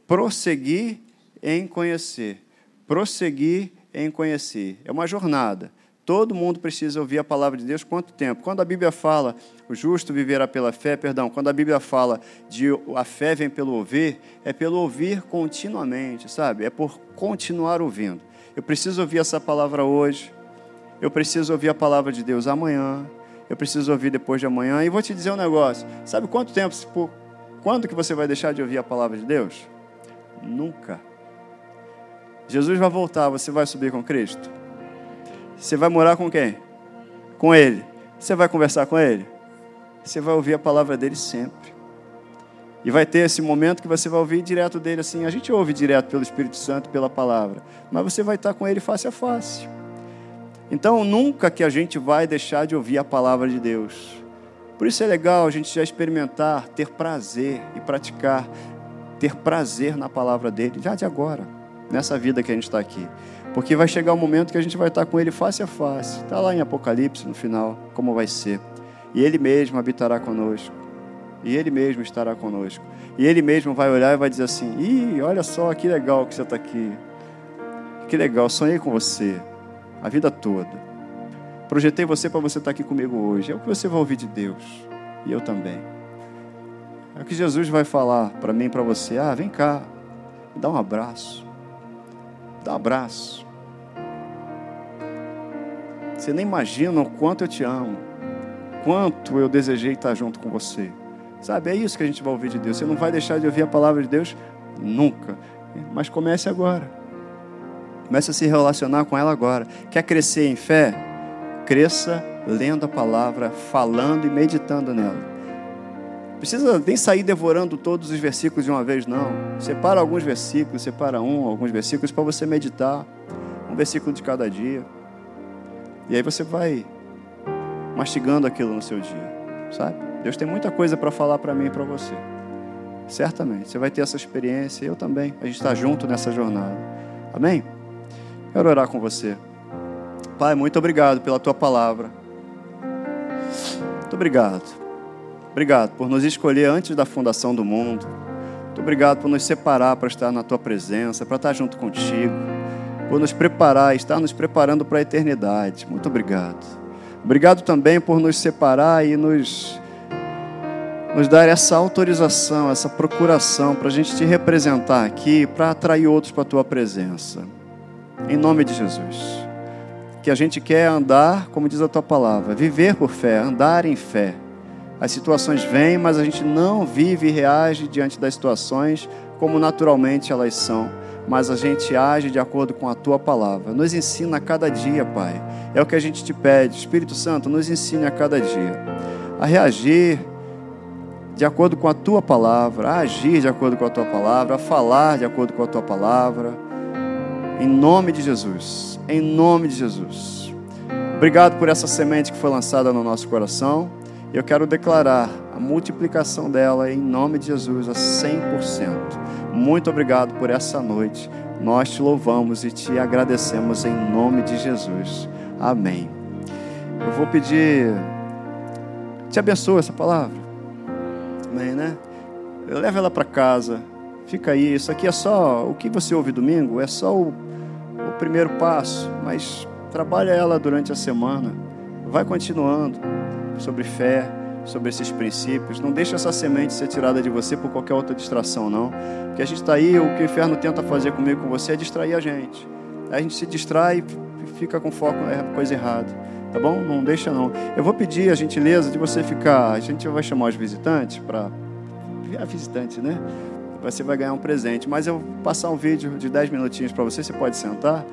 prosseguir em conhecer. Prosseguir em conhecer. É uma jornada. Todo mundo precisa ouvir a palavra de Deus quanto tempo? Quando a Bíblia fala o justo viverá pela fé, perdão, quando a Bíblia fala de a fé vem pelo ouvir, é pelo ouvir continuamente, sabe? É por continuar ouvindo. Eu preciso ouvir essa palavra hoje. Eu preciso ouvir a palavra de Deus amanhã. Eu preciso ouvir depois de amanhã. E vou te dizer um negócio. Sabe quanto tempo, quando que você vai deixar de ouvir a palavra de Deus? Nunca. Jesus vai voltar, você vai subir com Cristo? Você vai morar com quem? Com Ele. Você vai conversar com Ele? Você vai ouvir a palavra dele sempre. E vai ter esse momento que você vai ouvir direto dele assim. A gente ouve direto pelo Espírito Santo, pela palavra. Mas você vai estar com ele face a face. Então, nunca que a gente vai deixar de ouvir a palavra de Deus. Por isso é legal a gente já experimentar, ter prazer e praticar, ter prazer na palavra dele, já de agora, nessa vida que a gente está aqui. Porque vai chegar o um momento que a gente vai estar com ele face a face. Está lá em Apocalipse, no final, como vai ser. E ele mesmo habitará conosco. E Ele mesmo estará conosco. E Ele mesmo vai olhar e vai dizer assim: Ih, olha só que legal que você está aqui. Que legal, sonhei com você a vida toda. Projetei você para você estar tá aqui comigo hoje. É o que você vai ouvir de Deus. E eu também. É o que Jesus vai falar para mim e para você. Ah, vem cá, dá um abraço. Dá um abraço. Você nem imagina o quanto eu te amo. Quanto eu desejei estar junto com você. Sabe, é isso que a gente vai ouvir de Deus. Você não vai deixar de ouvir a palavra de Deus nunca. Mas comece agora. Comece a se relacionar com ela agora. Quer crescer em fé? Cresça lendo a palavra, falando e meditando nela. Precisa nem sair devorando todos os versículos de uma vez, não. Separa alguns versículos, separa um, alguns versículos para você meditar. Um versículo de cada dia. E aí você vai mastigando aquilo no seu dia, sabe? Deus tem muita coisa para falar para mim e para você. Certamente. Você vai ter essa experiência, eu também. A gente está junto nessa jornada. Amém? Quero orar com você. Pai, muito obrigado pela tua palavra. Muito obrigado. Obrigado por nos escolher antes da fundação do mundo. Muito obrigado por nos separar para estar na tua presença, para estar junto contigo. Por nos preparar, estar nos preparando para a eternidade. Muito obrigado. Obrigado também por nos separar e nos nos dar essa autorização, essa procuração para a gente te representar aqui, para atrair outros para a tua presença. Em nome de Jesus. Que a gente quer andar, como diz a tua palavra, viver por fé, andar em fé. As situações vêm, mas a gente não vive e reage diante das situações como naturalmente elas são, mas a gente age de acordo com a tua palavra. Nos ensina a cada dia, Pai. É o que a gente te pede. Espírito Santo, nos ensine a cada dia a reagir de acordo com a tua palavra, a agir de acordo com a tua palavra, a falar de acordo com a tua palavra. Em nome de Jesus. Em nome de Jesus. Obrigado por essa semente que foi lançada no nosso coração. Eu quero declarar a multiplicação dela em nome de Jesus a 100%. Muito obrigado por essa noite. Nós te louvamos e te agradecemos em nome de Jesus. Amém. Eu vou pedir. Te abençoe essa palavra também, né? Leva ela para casa. Fica aí. Isso aqui é só o que você ouve domingo, é só o, o primeiro passo, mas trabalha ela durante a semana. Vai continuando sobre fé, sobre esses princípios. Não deixa essa semente ser tirada de você por qualquer outra distração, não. Porque a gente está aí, o que o inferno tenta fazer comigo com você é distrair a gente. Aí a gente se distrai fica com foco, é coisa errada. Tá bom? Não deixa não. Eu vou pedir a gentileza de você ficar. A gente vai chamar os visitantes para. A visitante, né? Você vai ganhar um presente. Mas eu vou passar um vídeo de 10 minutinhos para você. Você pode sentar.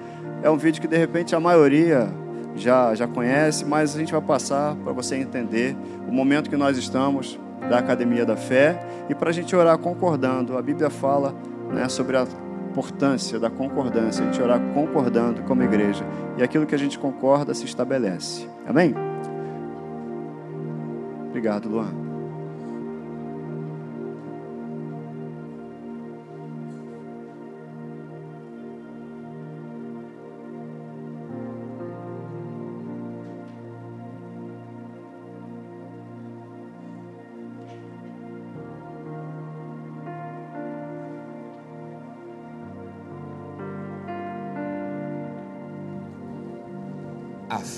É um vídeo que de repente a maioria já, já conhece, mas a gente vai passar para você entender o momento que nós estamos da Academia da Fé e para a gente orar concordando. A Bíblia fala né, sobre a importância da concordância, a gente orar concordando como igreja. E aquilo que a gente concorda se estabelece. Amém? Obrigado, Luan.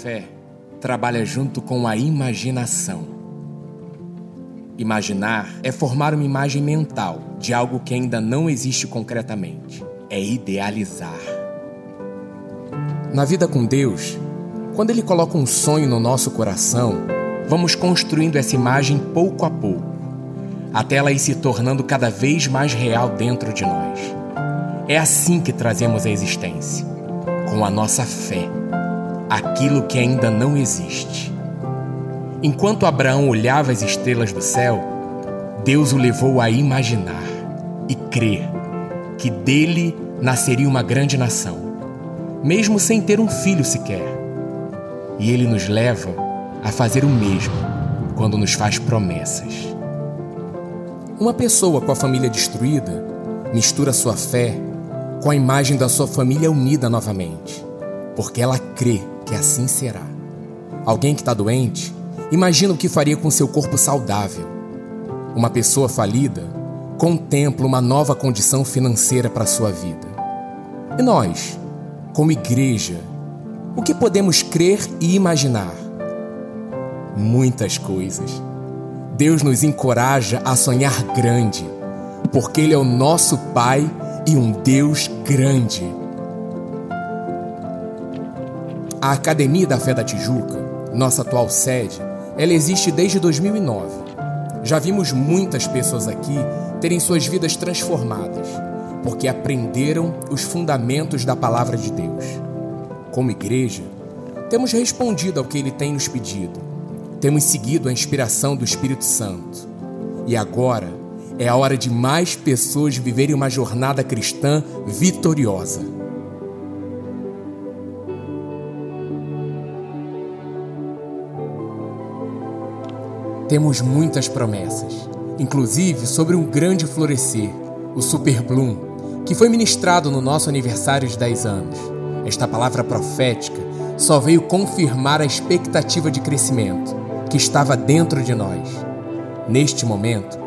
Fé trabalha junto com a imaginação. Imaginar é formar uma imagem mental de algo que ainda não existe concretamente. É idealizar. Na vida com Deus, quando Ele coloca um sonho no nosso coração, vamos construindo essa imagem pouco a pouco, até ela ir se tornando cada vez mais real dentro de nós. É assim que trazemos a existência, com a nossa fé aquilo que ainda não existe. Enquanto Abraão olhava as estrelas do céu, Deus o levou a imaginar e crer que dele nasceria uma grande nação, mesmo sem ter um filho sequer. E ele nos leva a fazer o mesmo quando nos faz promessas. Uma pessoa com a família destruída mistura sua fé com a imagem da sua família unida novamente, porque ela crê que assim será. Alguém que está doente, imagina o que faria com seu corpo saudável. Uma pessoa falida contempla uma nova condição financeira para sua vida. E nós, como igreja, o que podemos crer e imaginar? Muitas coisas. Deus nos encoraja a sonhar grande, porque Ele é o nosso Pai e um Deus grande. A Academia da Fé da Tijuca, nossa atual sede, ela existe desde 2009. Já vimos muitas pessoas aqui terem suas vidas transformadas, porque aprenderam os fundamentos da palavra de Deus. Como igreja, temos respondido ao que ele tem nos pedido. Temos seguido a inspiração do Espírito Santo. E agora é a hora de mais pessoas viverem uma jornada cristã vitoriosa. Temos muitas promessas, inclusive sobre um grande florescer, o Super Bloom, que foi ministrado no nosso aniversário de 10 anos. Esta palavra profética só veio confirmar a expectativa de crescimento que estava dentro de nós. Neste momento,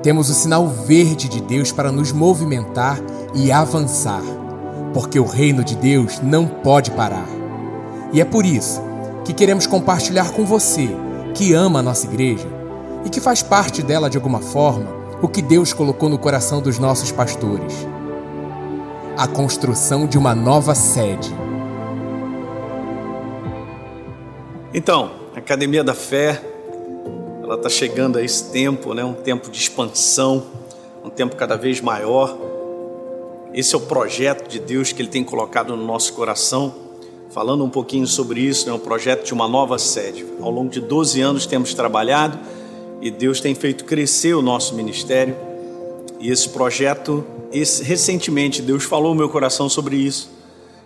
temos o sinal verde de Deus para nos movimentar e avançar, porque o reino de Deus não pode parar. E é por isso que queremos compartilhar com você, que ama a nossa igreja e que faz parte dela de alguma forma, o que Deus colocou no coração dos nossos pastores: a construção de uma nova sede. Então, Academia da Fé ela está chegando a esse tempo, né? um tempo de expansão, um tempo cada vez maior. Esse é o projeto de Deus que Ele tem colocado no nosso coração. Falando um pouquinho sobre isso, né? um projeto de uma nova sede. Ao longo de 12 anos temos trabalhado e Deus tem feito crescer o nosso ministério. E esse projeto, esse, recentemente, Deus falou no meu coração sobre isso.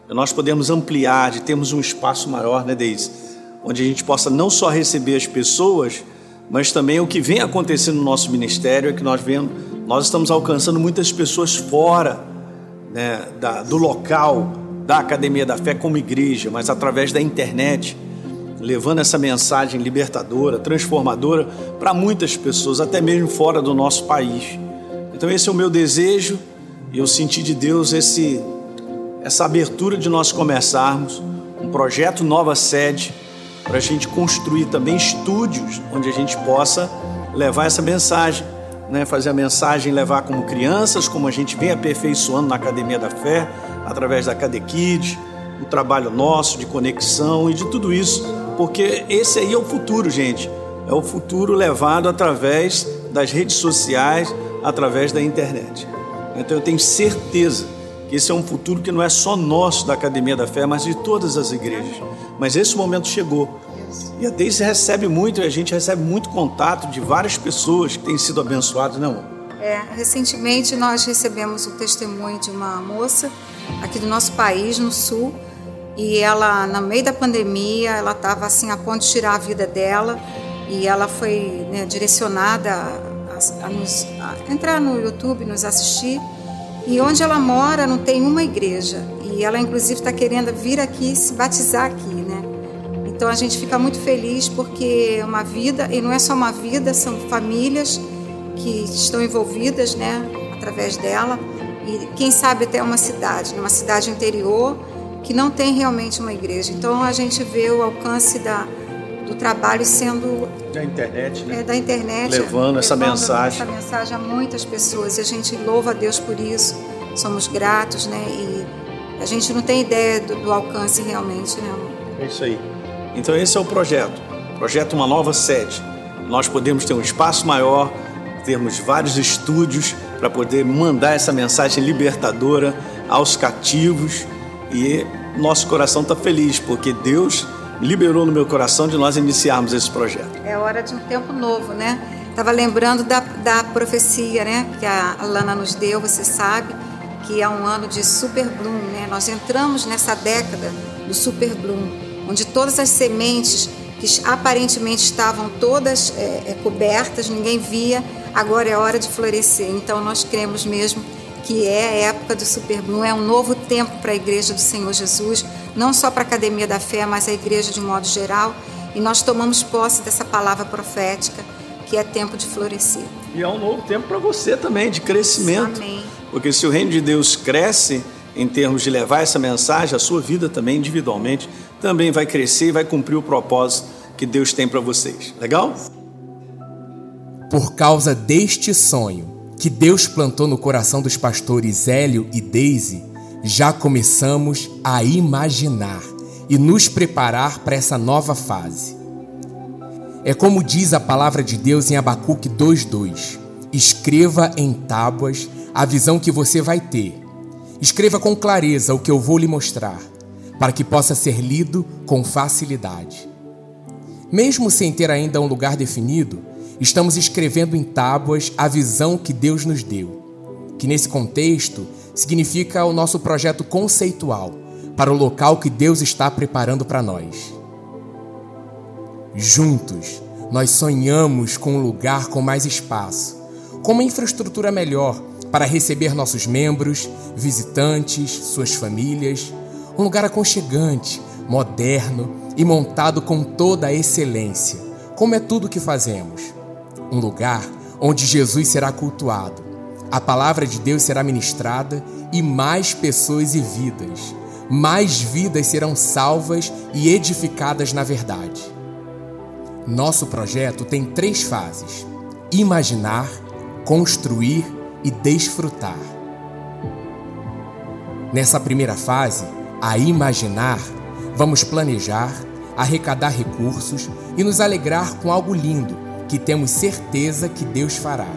Nós podemos ampliar, de termos um espaço maior, né, Deise? Onde a gente possa não só receber as pessoas, mas também o que vem acontecendo no nosso ministério é que nós vemos, nós estamos alcançando muitas pessoas fora né, da, do local da Academia da Fé como igreja, mas através da internet, levando essa mensagem libertadora, transformadora para muitas pessoas, até mesmo fora do nosso país. Então esse é o meu desejo e eu senti de Deus esse essa abertura de nós começarmos um projeto Nova Sede para a gente construir também estúdios onde a gente possa levar essa mensagem, né? fazer a mensagem levar como crianças, como a gente vem aperfeiçoando na Academia da Fé, através da Kids, o trabalho nosso de conexão e de tudo isso, porque esse aí é o futuro, gente. É o futuro levado através das redes sociais, através da internet. Então eu tenho certeza que esse é um futuro que não é só nosso da Academia da Fé, mas de todas as igrejas. Mas esse momento chegou. E a Deise recebe muito, a gente recebe muito contato de várias pessoas que têm sido abençoadas, não? É, recentemente nós recebemos o testemunho de uma moça aqui do nosso país, no sul, e ela, no meio da pandemia, ela estava assim a ponto de tirar a vida dela, e ela foi né, direcionada a, a, nos, a entrar no YouTube, nos assistir, e onde ela mora não tem uma igreja. E ela, inclusive, está querendo vir aqui se batizar aqui, né? Então a gente fica muito feliz porque é uma vida, e não é só uma vida, são famílias que estão envolvidas, né? Através dela. E quem sabe até uma cidade, numa cidade interior, que não tem realmente uma igreja. Então a gente vê o alcance da, do trabalho sendo da internet, né? É, da internet, levando, levando essa mensagem, essa mensagem a muitas pessoas. E a gente louva a Deus por isso. Somos gratos, né? E a gente não tem ideia do, do alcance realmente, né? É isso aí. Então esse é o projeto. Projeto uma nova sede. Nós podemos ter um espaço maior, termos vários estúdios para poder mandar essa mensagem libertadora aos cativos e nosso coração está feliz porque Deus liberou no meu coração de nós iniciarmos esse projeto. É hora de um tempo novo, né? Estava lembrando da, da profecia né, que a Lana nos deu, você sabe, que é um ano de super bloom. Né? Nós entramos nessa década do super bloom, onde todas as sementes que aparentemente estavam todas é, é, cobertas, ninguém via, agora é hora de florescer. Então nós cremos mesmo que é a época do Super Bloom, é um novo tempo para a Igreja do Senhor Jesus, não só para a Academia da Fé, mas a Igreja de modo geral. E nós tomamos posse dessa palavra profética, que é tempo de florescer. E é um novo tempo para você também, de crescimento. Amém. Porque se o reino de Deus cresce em termos de levar essa mensagem, a sua vida também individualmente também vai crescer e vai cumprir o propósito que Deus tem para vocês. Legal? Por causa deste sonho que Deus plantou no coração dos pastores Hélio e Daisy, já começamos a imaginar e nos preparar para essa nova fase. É como diz a palavra de Deus em Abacuque 2:2. Escreva em tábuas a visão que você vai ter. Escreva com clareza o que eu vou lhe mostrar, para que possa ser lido com facilidade. Mesmo sem ter ainda um lugar definido, estamos escrevendo em tábuas a visão que Deus nos deu, que nesse contexto significa o nosso projeto conceitual para o local que Deus está preparando para nós. Juntos, nós sonhamos com um lugar com mais espaço, com uma infraestrutura melhor para receber nossos membros, visitantes, suas famílias, um lugar aconchegante, moderno e montado com toda a excelência, como é tudo que fazemos. Um lugar onde Jesus será cultuado, a palavra de Deus será ministrada e mais pessoas e vidas, mais vidas serão salvas e edificadas na verdade. Nosso projeto tem três fases: imaginar, construir e desfrutar. Nessa primeira fase, a imaginar, vamos planejar, arrecadar recursos e nos alegrar com algo lindo que temos certeza que Deus fará.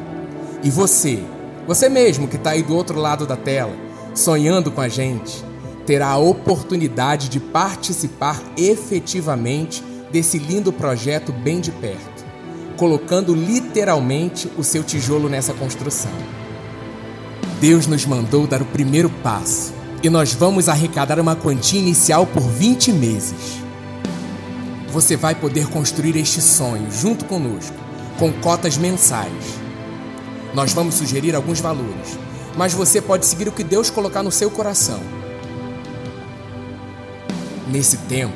E você, você mesmo que está aí do outro lado da tela, sonhando com a gente, terá a oportunidade de participar efetivamente desse lindo projeto bem de perto, colocando literalmente o seu tijolo nessa construção. Deus nos mandou dar o primeiro passo e nós vamos arrecadar uma quantia inicial por 20 meses. Você vai poder construir este sonho junto conosco, com cotas mensais. Nós vamos sugerir alguns valores, mas você pode seguir o que Deus colocar no seu coração. Nesse tempo,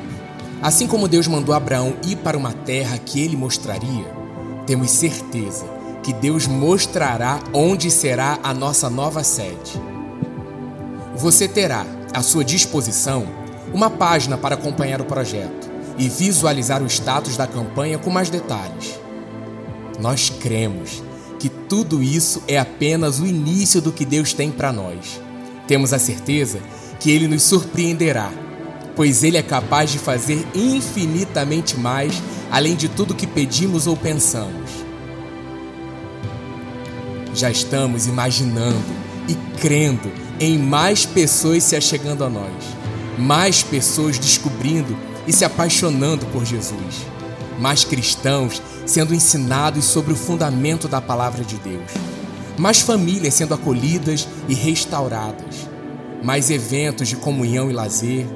assim como Deus mandou Abraão ir para uma terra que ele mostraria, temos certeza que Deus mostrará onde será a nossa nova sede. Você terá à sua disposição uma página para acompanhar o projeto e visualizar o status da campanha com mais detalhes. Nós cremos que tudo isso é apenas o início do que Deus tem para nós. Temos a certeza que Ele nos surpreenderá, pois Ele é capaz de fazer infinitamente mais além de tudo que pedimos ou pensamos já estamos imaginando e crendo em mais pessoas se achegando a nós, mais pessoas descobrindo e se apaixonando por Jesus, mais cristãos sendo ensinados sobre o fundamento da palavra de Deus, mais famílias sendo acolhidas e restauradas, mais eventos de comunhão e lazer,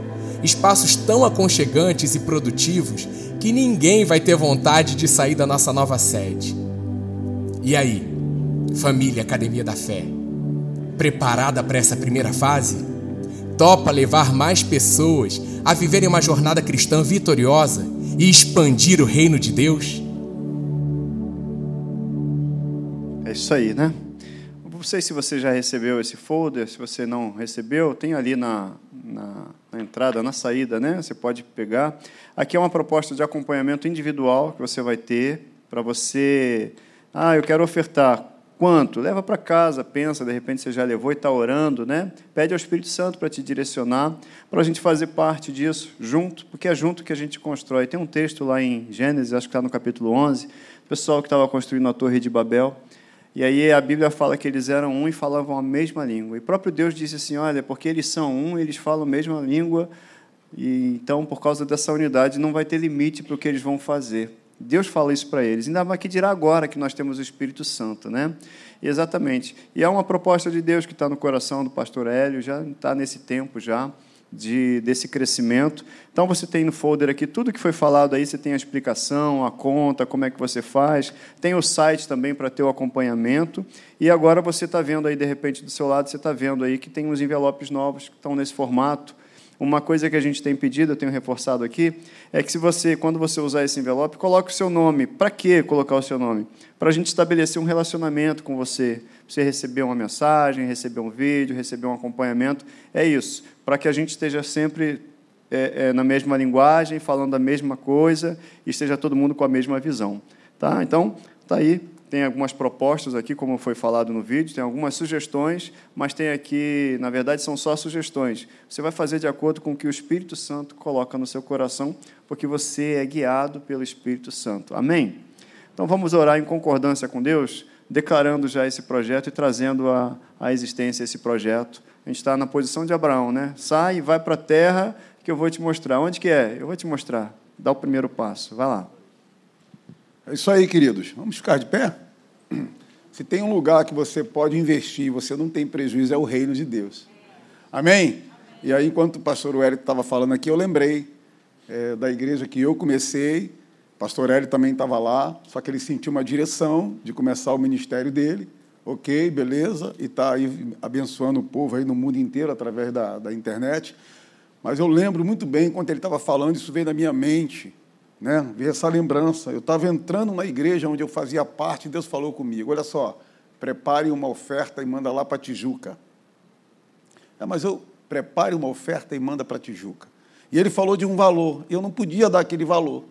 espaços tão aconchegantes e produtivos que ninguém vai ter vontade de sair da nossa nova sede. E aí? Família Academia da Fé, preparada para essa primeira fase? Topa levar mais pessoas a viverem uma jornada cristã vitoriosa e expandir o reino de Deus? É isso aí, né? Não sei se você já recebeu esse folder, se você não recebeu, tem ali na, na, na, entrada, na saída, né? Você pode pegar. Aqui é uma proposta de acompanhamento individual que você vai ter para você. Ah, eu quero ofertar. Quanto? Leva para casa, pensa, de repente você já levou e está orando, né? Pede ao Espírito Santo para te direcionar, para a gente fazer parte disso junto, porque é junto que a gente constrói. Tem um texto lá em Gênesis, acho que está no capítulo 11, o pessoal que estava construindo a Torre de Babel, e aí a Bíblia fala que eles eram um e falavam a mesma língua. E o próprio Deus disse assim: olha, porque eles são um, eles falam a mesma língua, e então, por causa dessa unidade, não vai ter limite para o que eles vão fazer. Deus fala isso para eles. Ainda mais que dirá agora que nós temos o Espírito Santo, né? Exatamente. E é uma proposta de Deus que está no coração do pastor Hélio, já está nesse tempo já de, desse crescimento. Então você tem no folder aqui tudo que foi falado aí, você tem a explicação, a conta, como é que você faz, tem o site também para ter o acompanhamento. E agora você está vendo aí, de repente, do seu lado, você está vendo aí que tem uns envelopes novos que estão nesse formato uma coisa que a gente tem pedido, eu tenho reforçado aqui, é que se você, quando você usar esse envelope, coloque o seu nome. Para que colocar o seu nome? Para a gente estabelecer um relacionamento com você. Você receber uma mensagem, receber um vídeo, receber um acompanhamento. É isso. Para que a gente esteja sempre é, é, na mesma linguagem, falando a mesma coisa e esteja todo mundo com a mesma visão. Tá? Então, está aí tem algumas propostas aqui, como foi falado no vídeo, tem algumas sugestões, mas tem aqui, na verdade, são só sugestões. Você vai fazer de acordo com o que o Espírito Santo coloca no seu coração, porque você é guiado pelo Espírito Santo. Amém? Então vamos orar em concordância com Deus, declarando já esse projeto e trazendo a existência esse projeto. A gente está na posição de Abraão, né? Sai e vai para a terra que eu vou te mostrar. Onde que é? Eu vou te mostrar. Dá o primeiro passo. Vai lá. É isso aí, queridos. Vamos ficar de pé? Se tem um lugar que você pode investir e você não tem prejuízo, é o reino de Deus. Amém? E aí, enquanto o pastor Hélio estava falando aqui, eu lembrei é, da igreja que eu comecei. O pastor Hélio também estava lá, só que ele sentiu uma direção de começar o ministério dele. Ok, beleza, e está aí abençoando o povo aí no mundo inteiro através da, da internet. Mas eu lembro muito bem, enquanto ele estava falando, isso veio na minha mente né? Essa lembrança. Eu estava entrando na igreja onde eu fazia parte, e Deus falou comigo: olha só, prepare uma oferta e manda lá para Tijuca. É, mas eu prepare uma oferta e manda para Tijuca. E ele falou de um valor, e eu não podia dar aquele valor.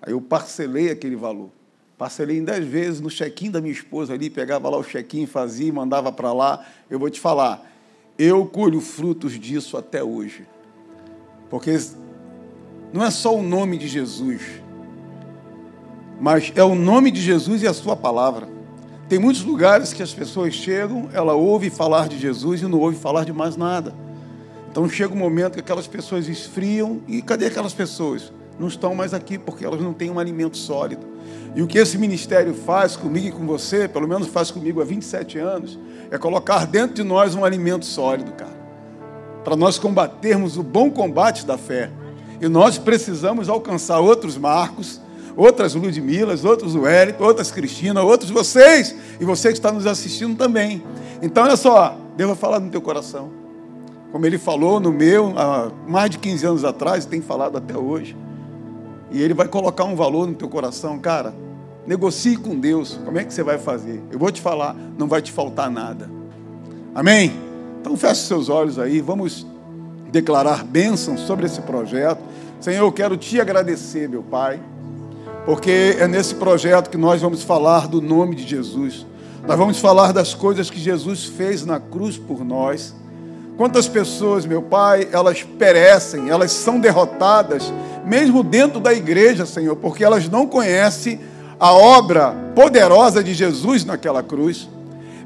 Aí eu parcelei aquele valor. Parcelei em dez vezes no check-in da minha esposa ali, pegava lá o check-in, fazia, mandava para lá. Eu vou te falar, eu colho frutos disso até hoje. Porque não é só o nome de Jesus, mas é o nome de Jesus e a sua palavra. Tem muitos lugares que as pessoas chegam, ela ouve falar de Jesus e não ouve falar de mais nada. Então chega um momento que aquelas pessoas esfriam e cadê aquelas pessoas? Não estão mais aqui porque elas não têm um alimento sólido. E o que esse ministério faz comigo e com você, pelo menos faz comigo há 27 anos, é colocar dentro de nós um alimento sólido, cara. Para nós combatermos o bom combate da fé. E nós precisamos alcançar outros Marcos, outras Ludmilas, outros Wellington, outras Cristina, outros vocês, e você que está nos assistindo também. Então, olha só, Deus vai falar no teu coração. Como ele falou no meu, há mais de 15 anos atrás, e tem falado até hoje. E ele vai colocar um valor no teu coração, cara. Negocie com Deus. Como é que você vai fazer? Eu vou te falar, não vai te faltar nada. Amém? Então feche seus olhos aí, vamos declarar bênçãos sobre esse projeto. Senhor, eu quero te agradecer, meu Pai, porque é nesse projeto que nós vamos falar do nome de Jesus. Nós vamos falar das coisas que Jesus fez na cruz por nós. Quantas pessoas, meu Pai, elas perecem, elas são derrotadas, mesmo dentro da igreja, Senhor, porque elas não conhecem a obra poderosa de Jesus naquela cruz.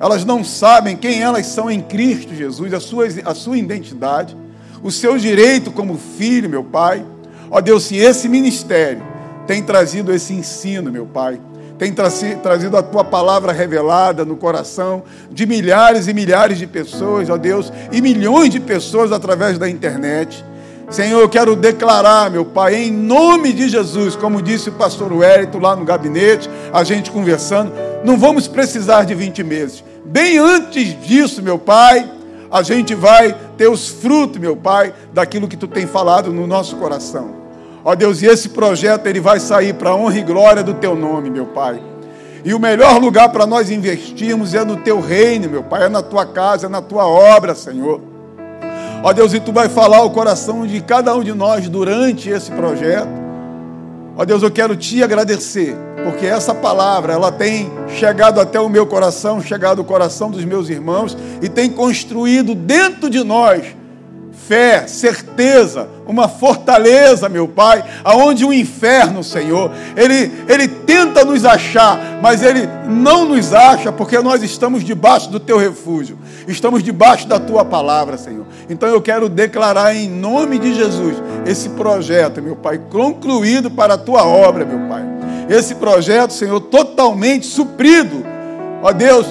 Elas não sabem quem elas são em Cristo Jesus, a sua, a sua identidade o seu direito como filho, meu Pai. Ó Deus, se esse ministério tem trazido esse ensino, meu Pai, tem trazido a tua palavra revelada no coração de milhares e milhares de pessoas, ó Deus, e milhões de pessoas através da internet. Senhor, eu quero declarar, meu Pai, em nome de Jesus, como disse o pastor Wellington lá no gabinete, a gente conversando, não vamos precisar de 20 meses. Bem antes disso, meu Pai, a gente vai ter os frutos, meu Pai, daquilo que tu tem falado no nosso coração. Ó Deus, e esse projeto ele vai sair para a honra e glória do teu nome, meu Pai. E o melhor lugar para nós investirmos é no teu reino, meu Pai, é na tua casa, é na tua obra, Senhor. Ó Deus, e tu vai falar o coração de cada um de nós durante esse projeto. Ó Deus, eu quero te agradecer, porque essa palavra, ela tem chegado até o meu coração, chegado ao coração dos meus irmãos e tem construído dentro de nós fé, certeza, uma fortaleza, meu Pai, aonde o inferno, Senhor, ele, ele tenta nos achar, mas ele não nos acha porque nós estamos debaixo do teu refúgio, estamos debaixo da tua palavra, Senhor. Então eu quero declarar em nome de Jesus esse projeto, meu Pai, concluído para a tua obra, meu Pai. Esse projeto, Senhor, totalmente suprido, ó Deus,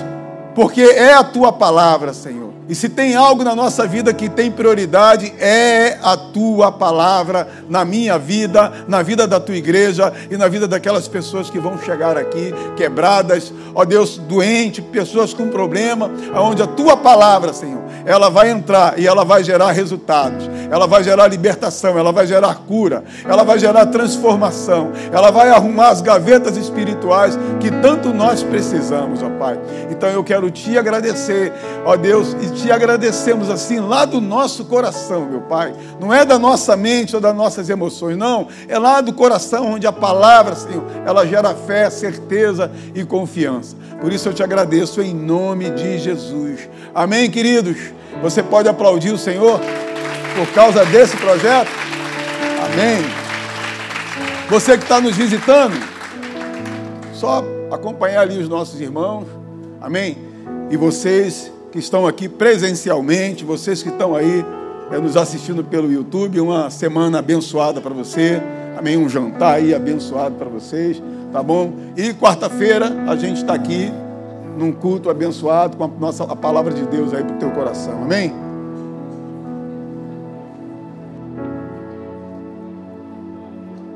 porque é a tua palavra, Senhor. E se tem algo na nossa vida que tem prioridade, é a tua palavra na minha vida, na vida da tua igreja e na vida daquelas pessoas que vão chegar aqui quebradas, ó Deus, doente, pessoas com problema, aonde a tua palavra, Senhor, ela vai entrar e ela vai gerar resultados, ela vai gerar libertação, ela vai gerar cura, ela vai gerar transformação, ela vai arrumar as gavetas espirituais que tanto nós precisamos, ó Pai. Então eu quero te agradecer, ó Deus, e te agradecemos assim lá do nosso coração, meu Pai. Não é da nossa mente ou das nossas emoções, não. É lá do coração onde a palavra, Senhor, ela gera fé, certeza e confiança. Por isso eu te agradeço em nome de Jesus. Amém, queridos? Você pode aplaudir o Senhor por causa desse projeto? Amém. Você que está nos visitando, só acompanhar ali os nossos irmãos. Amém? E vocês que estão aqui presencialmente, vocês que estão aí é, nos assistindo pelo YouTube, uma semana abençoada para você. Amém? Um jantar aí abençoado para vocês, tá bom? E quarta-feira a gente está aqui num culto abençoado com a nossa a palavra de Deus aí para o teu coração. Amém?